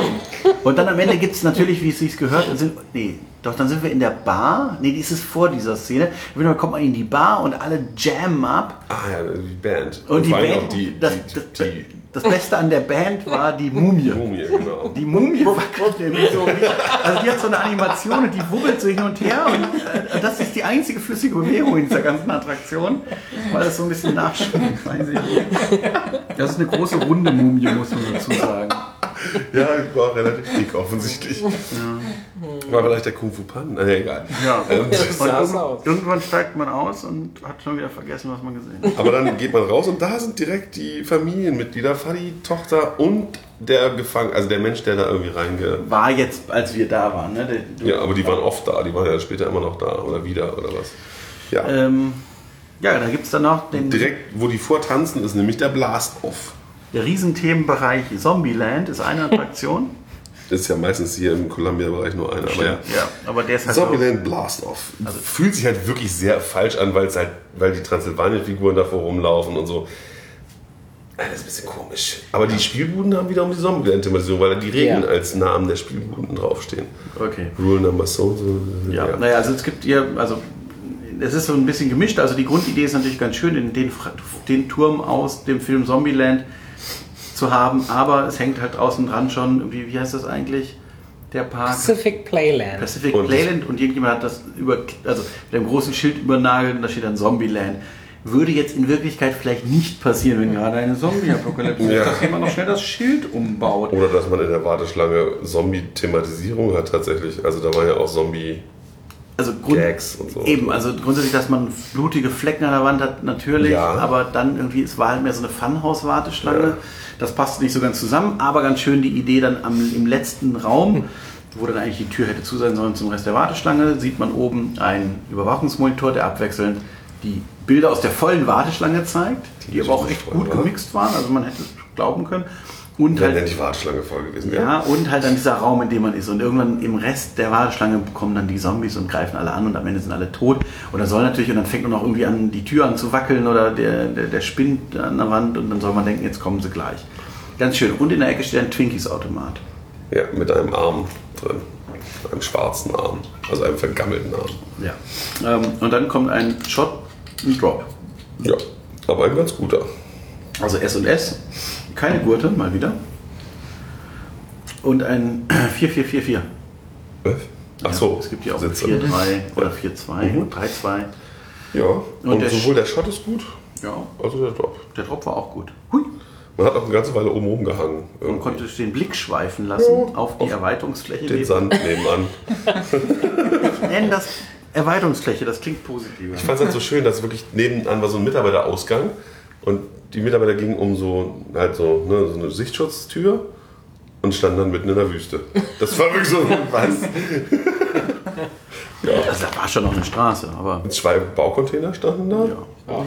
Und dann am Ende gibt es natürlich, wie es sich gehört, und sind, nee, doch dann sind wir in der Bar. Nee, die ist es vor dieser Szene. Fall kommt man in die Bar und alle jammen ab. Ah ja, die Band. Und die vor allem Band, auch die, das, die, das, die, das Beste an der Band war die Mumie. die Mumie, genau. Die Mumie wackelt nämlich so. Also die hat so eine Animation und die wubbelt so hin und her. Und äh, das ist die einzige flüssige Bewegung in dieser ganzen Attraktion, weil das so ein bisschen nachschwingt. weiß ich nicht. Das ist eine große runde Mumie, muss man dazu sagen. Ja, ich war relativ dick offensichtlich. War vielleicht der Kung Fu Pan? Na, egal. Ja. Ähm, Das Und irgendwann steigt man aus und hat schon wieder vergessen, was man gesehen hat. aber dann geht man raus und da sind direkt die Familienmitglieder, Fadi, Tochter und der Gefangene, also der Mensch, der da irgendwie reinge... War jetzt, als wir da waren. Ne? Der- Ja, aber die waren oft da, die waren ja später immer noch da oder wieder oder was. Ja. Ähm, ja, da gibt es dann noch den Direkt, wo die vortanzen, ist nämlich der Blast-Off. der Riesenthemenbereich Zombieland, ist eine Attraktion. Das ist ja meistens hier im Columbia-Bereich nur einer. Aber ja. Ja, aber der ist halt Zombieland Blast Off. Fühlt sich halt wirklich sehr falsch an, weil es halt, weil die Transsilvanien-Figuren davor rumlaufen und so. Ja, Das ist ein bisschen komisch. Aber die Spielbuden haben wiederum die Zombieland-Thematisierung, weil da die Regeln Ja. als Namen der Spielbuden draufstehen. okay. Rule Number so, so. Ja, naja, also es gibt hier, also es ist so ein bisschen gemischt. Also die Grundidee ist natürlich ganz schön, in den, Fra- den Turm aus dem Film Zombieland zu haben, aber es hängt halt draußen dran schon, irgendwie, wie heißt das eigentlich? Der Park Pacific Playland. Pacific Und- Playland und irgendjemand hat das über, also mit einem großen Schild übernagelt und da steht dann Zombieland. Würde jetzt in Wirklichkeit vielleicht nicht passieren, wenn gerade eine Zombie-Apokalypse Ja. ist, dass jemand noch schnell das Schild umbaut. Oder dass man in der Warteschlange Zombie-Thematisierung hat tatsächlich. Also da war ja auch Zombie. Also Grund, Gags und so. Eben, also grundsätzlich, dass man blutige Flecken an der Wand hat, natürlich, Ja. aber dann irgendwie, es war halt mehr so eine Funhouse-Warteschlange. Ja. Das passt nicht so ganz zusammen, aber ganz schön die Idee dann am, im letzten Raum, wo dann eigentlich die Tür hätte zu sein sollen zum Rest der Warteschlange, sieht man oben einen Überwachungsmonitor, der abwechselnd die Bilder aus der vollen Warteschlange zeigt, die, aber auch echt gut gemixt waren, also man hätte es glauben können. Und Wenn halt die Warteschlange voll gewesen wäre. ja, und halt dann dieser Raum, in dem man ist. Und irgendwann im Rest der Warteschlange kommen dann die Zombies und greifen alle an und am Ende sind alle tot. Und dann soll natürlich, und dann fängt man auch irgendwie an, die Tür an zu wackeln oder der, der, der spinnt an der Wand und dann soll man denken, jetzt kommen sie gleich. Ganz schön. Und in der Ecke steht ein Twinkies-Automat. Ja, mit einem Arm drin. Einem schwarzen Arm. Also einem vergammelten Arm. Ja. Ähm, und dann kommt ein Shot, ein Drop. Ja, aber ein ganz guter. Also S und S. Keine Gurte, mal wieder. Und ein 4444. Was? Ach so, Es gibt hier auch Sitze. 4-3 oder 4-2 Mhm. und 3-2. Ja, und, Und der sowohl der Shot ist gut, Ja, also der Drop. der Drop war auch gut. Hui. Man hat auch eine ganze Weile oben rumgehangen. Man konnte den Blick schweifen lassen Ja, auf die auf Erweiterungsfläche. Den Die- Sand nebenan. Ich nenne das Erweiterungsfläche, das klingt positiver. Ich fand es halt so schön, dass wirklich nebenan war so ein Mitarbeiterausgang und die Mitarbeiter gingen um so, halt so, ne, so eine Sichtschutztür und standen dann mitten in der Wüste. Das war wirklich so, was? Also da war schon noch eine Straße, aber Zwei Baucontainer standen da. Ja.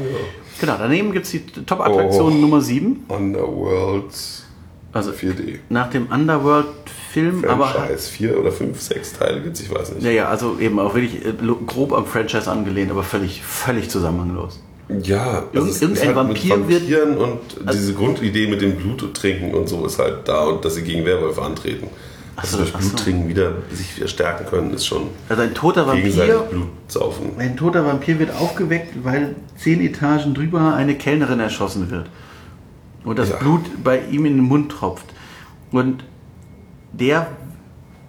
genau, daneben gibt es die Top-Attraktion Oh. Nummer 7. Underworlds Also 4D. nach dem Underworld-Film, aber Franchise. Vier oder fünf, sechs Teile gibt's, ich weiß nicht. ja, ja, also eben auch wirklich äh, grob am Franchise angelehnt, aber völlig, völlig zusammenhanglos. Ja, Irgend- es ist irgendein halt mit Vampir wird- Also Vampiren und diese Grundidee mit dem Blut trinken und so ist halt da und dass sie gegen Werwölfe antreten. Also so, durch. Blut trinken wieder sich wieder stärken können, ist schon Also ein toter Vampir, Blut saufen. ein toter Vampir wird aufgeweckt, weil zehn Etagen drüber eine Kellnerin erschossen wird. Und das Ja. Blut bei ihm in den Mund tropft. Und der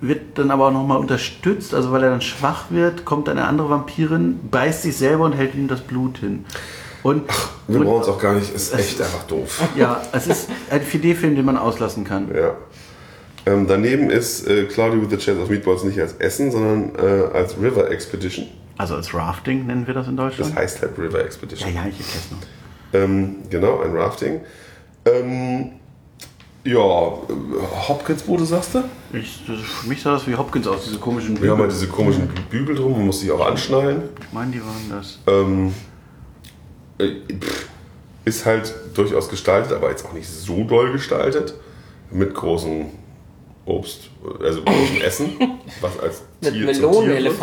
wird dann aber auch nochmal unterstützt, also weil er dann schwach wird, kommt eine andere Vampirin, beißt sich selber und hält ihm das Blut hin. Und, Wir und brauchen es auch gar nicht, ist echt einfach doof. ja, es ist ein 4D-Film, den man auslassen kann. Ja. Ähm, daneben ist äh, Cloudy with the Chance of Meatballs nicht als Essen, sondern äh, als River Expedition. Also als Rafting nennen wir das in Das Deutschland. heißt halt River ja, Expedition. ja, ich erkläre es noch. Ähm, genau, ein Rafting. Ähm, ja, äh, Hopkins-Boote, sagst du? Ich, das, für mich sah das wie Hopkins aus, diese komischen Wir haben halt diese komischen Bügel drum, man muss sich auch anschnallen. Ich meine, die waren das. Ähm, äh, ist halt durchaus gestaltet, aber jetzt auch nicht so doll gestaltet. Mit großem Obst, also großem Essen, was als Mit Tier. Tier wird.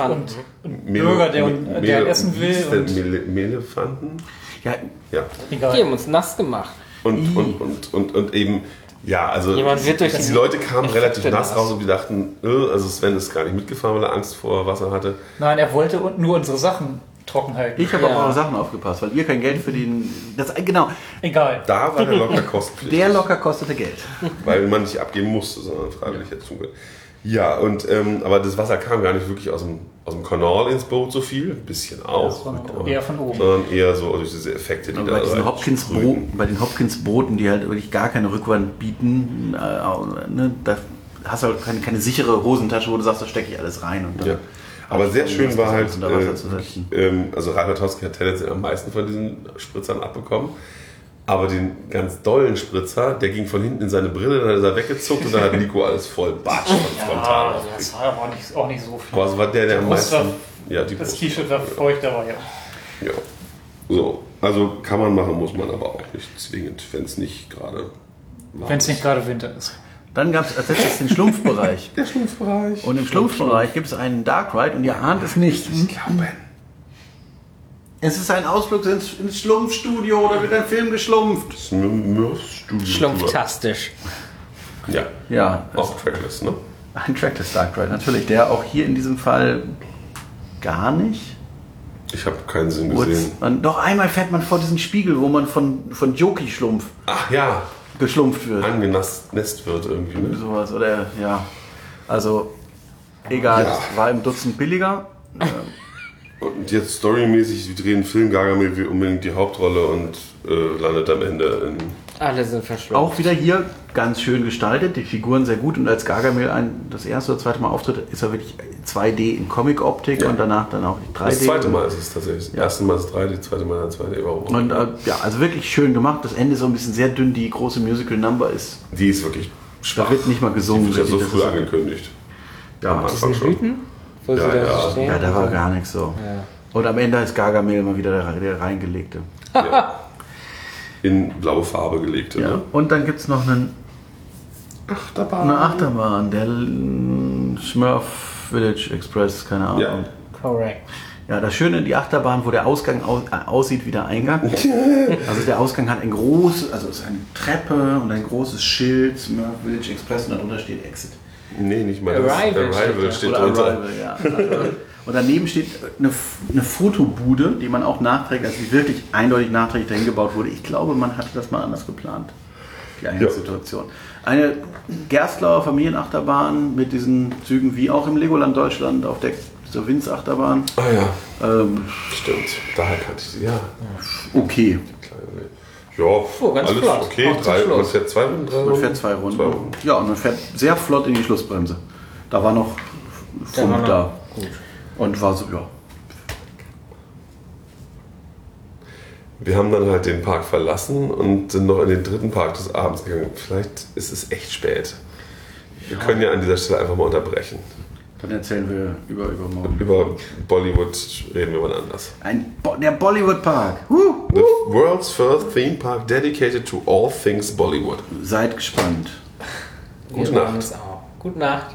Und Bürger, der, Mele- der essen will. Und, Mele Melefanten? Ja, Ja. Die haben uns nass gemacht. Und, und, und, und, und eben, ja, also Jemand wird durch die Leute kamen relativ nass raus und die dachten, äh, also Sven ist gar nicht mitgefahren, weil er Angst vor Wasser hatte. Nein, er wollte nur unsere Sachen trocken halten. ich habe Ja. auf eure Sachen aufgepasst, weil ihr kein Geld verdienen. Das, genau, Egal. Da war der locker kostenpflichtig. der locker kostete Geld. weil man nicht abgeben musste, sondern freiwillig tun können. Ja, und, ähm, aber das Wasser kam gar nicht wirklich aus dem, aus dem Kanal ins Boot so viel, ein bisschen Das auch, war eher von oben. sondern eher so durch diese Effekte, die Und da bei diesen rein Hopkins bei den Hopkins Broten, die halt wirklich gar keine Rückwand bieten, äh, ne, da hast du halt keine, keine sichere Hosentasche, wo du sagst, da stecke ich alles rein. Und dann Ja. Aber sehr schön war halt, äh, ähm, also Reinhard Tauski hat tendenziell am meisten von diesen Spritzern abbekommen. Aber den ganz dollen Spritzer, der ging von hinten in seine Brille, dann ist er weggezuckt und dann hat Nico alles voll Batsch von frontal Ja, das war aber auch nicht, auch nicht so viel. Aber es war der, der am meisten. war- Ja, die Das. T-Shirt war feucht, aber ja. Ja. So, also kann man machen, muss man aber auch nicht zwingend, wenn es nicht gerade Wenn es nicht gerade Winter ist. Dann gab es als letztes den Schlumpfbereich. Der Schlumpfbereich. Und im Schlumpfbereich gibt es einen Dark Ride und ihr ahnt es nicht. Glauben. Es ist ein Ausflug ins, ins Schlumpfstudio, da wird ein Film geschlumpft. Das ist ein Mürfstudio. Schlumpftastisch. Ja, Ja, auch Trackless, ne? ein Trackless Dark Ride, natürlich. Der auch hier in diesem Fall gar nicht. Ich habe keinen Sinn gesehen. man, doch einmal fährt man vor diesen Spiegel, wo man von, von Joki-Schlumpf Ach ja, geschlumpft wird. angenässt wird irgendwie, ne? Sowas, oder ja. Also, egal, Ja. es war im Dutzend billiger. Und jetzt storymäßig, wir drehen einen Film, Gargamel will unbedingt die Hauptrolle und äh, landet am Ende in. Alle sind verschwunden. Auch wieder hier ganz schön gestaltet, die Figuren sehr gut und als Gargamel ein, das erste oder zweite Mal auftritt, ist er wirklich 2D in Comic-Optik Ja. und danach dann auch 3D. Das zweite Mal ist es tatsächlich. Das erste Mal ist es 3D, das zweite Mal ist 2D. Warum? Und äh, ja, also wirklich schön gemacht. Das Ende ist so ein bisschen sehr dünn. Die große Musical-Number ist, Die ist wirklich schwach. da wird nicht mal gesungen. Die wird ja so früh angekündigt. Ja, Am Anfang schon. Hüten, wo Ja, sie da ja. stehen. ja, da war gar nichts so. Ja. Und am Ende ist Gargamel mal wieder der, der reingelegte. Ja. In blaue Farbe gelegte. Ja. Ne? Und dann gibt es noch einen, Achterbahn. eine Achterbahn, der Smurf Village Express, keine Ahnung. Ja. Correct. Ja, das Schöne, die Achterbahn, wo der Ausgang aus, äh, aussieht wie der Eingang. Also der Ausgang hat ein großes, also es ist eine Treppe und ein großes Schild, Smurf Village Express und darunter steht Exit. Nee, nicht mal das. Arrival Arrival steht steht Oder drunter. Arrival, ja. Und daneben steht eine, eine Fotobude, die man auch nachträglich, also die wirklich eindeutig nachträglich dahin gebaut wurde. Ich glaube, man hatte das mal anders geplant, die Eingangssituation. Eine Gerstlauer Familienachterbahn mit diesen Zügen wie auch im Legoland Deutschland auf der zur Winz-Achterbahn. Ah ja, Ähm, stimmt. Daher kannte ich sie. Ja. okay. Ja, Oh, ganz alles flott. okay. Auch Drei, man fährt zwei Runden, drei Man Runden. fährt zwei Runden. Zwei Runden. Ja, und man fährt sehr flott in die Schlussbremse. Da war noch Funk da. Gut. Und war so, ja. Wir haben dann halt den Park verlassen und sind noch in den dritten Park des Abends gegangen. Vielleicht ist es echt spät. Wir können ja an dieser Stelle einfach mal unterbrechen. Dann erzählen wir über übermorgen. Über Bollywood reden wir mal anders. Ein Bo der Bollywood Park. Huh. The world's first theme park dedicated to all things Bollywood. Seid gespannt. Gute Wir Nacht. Gute Nacht.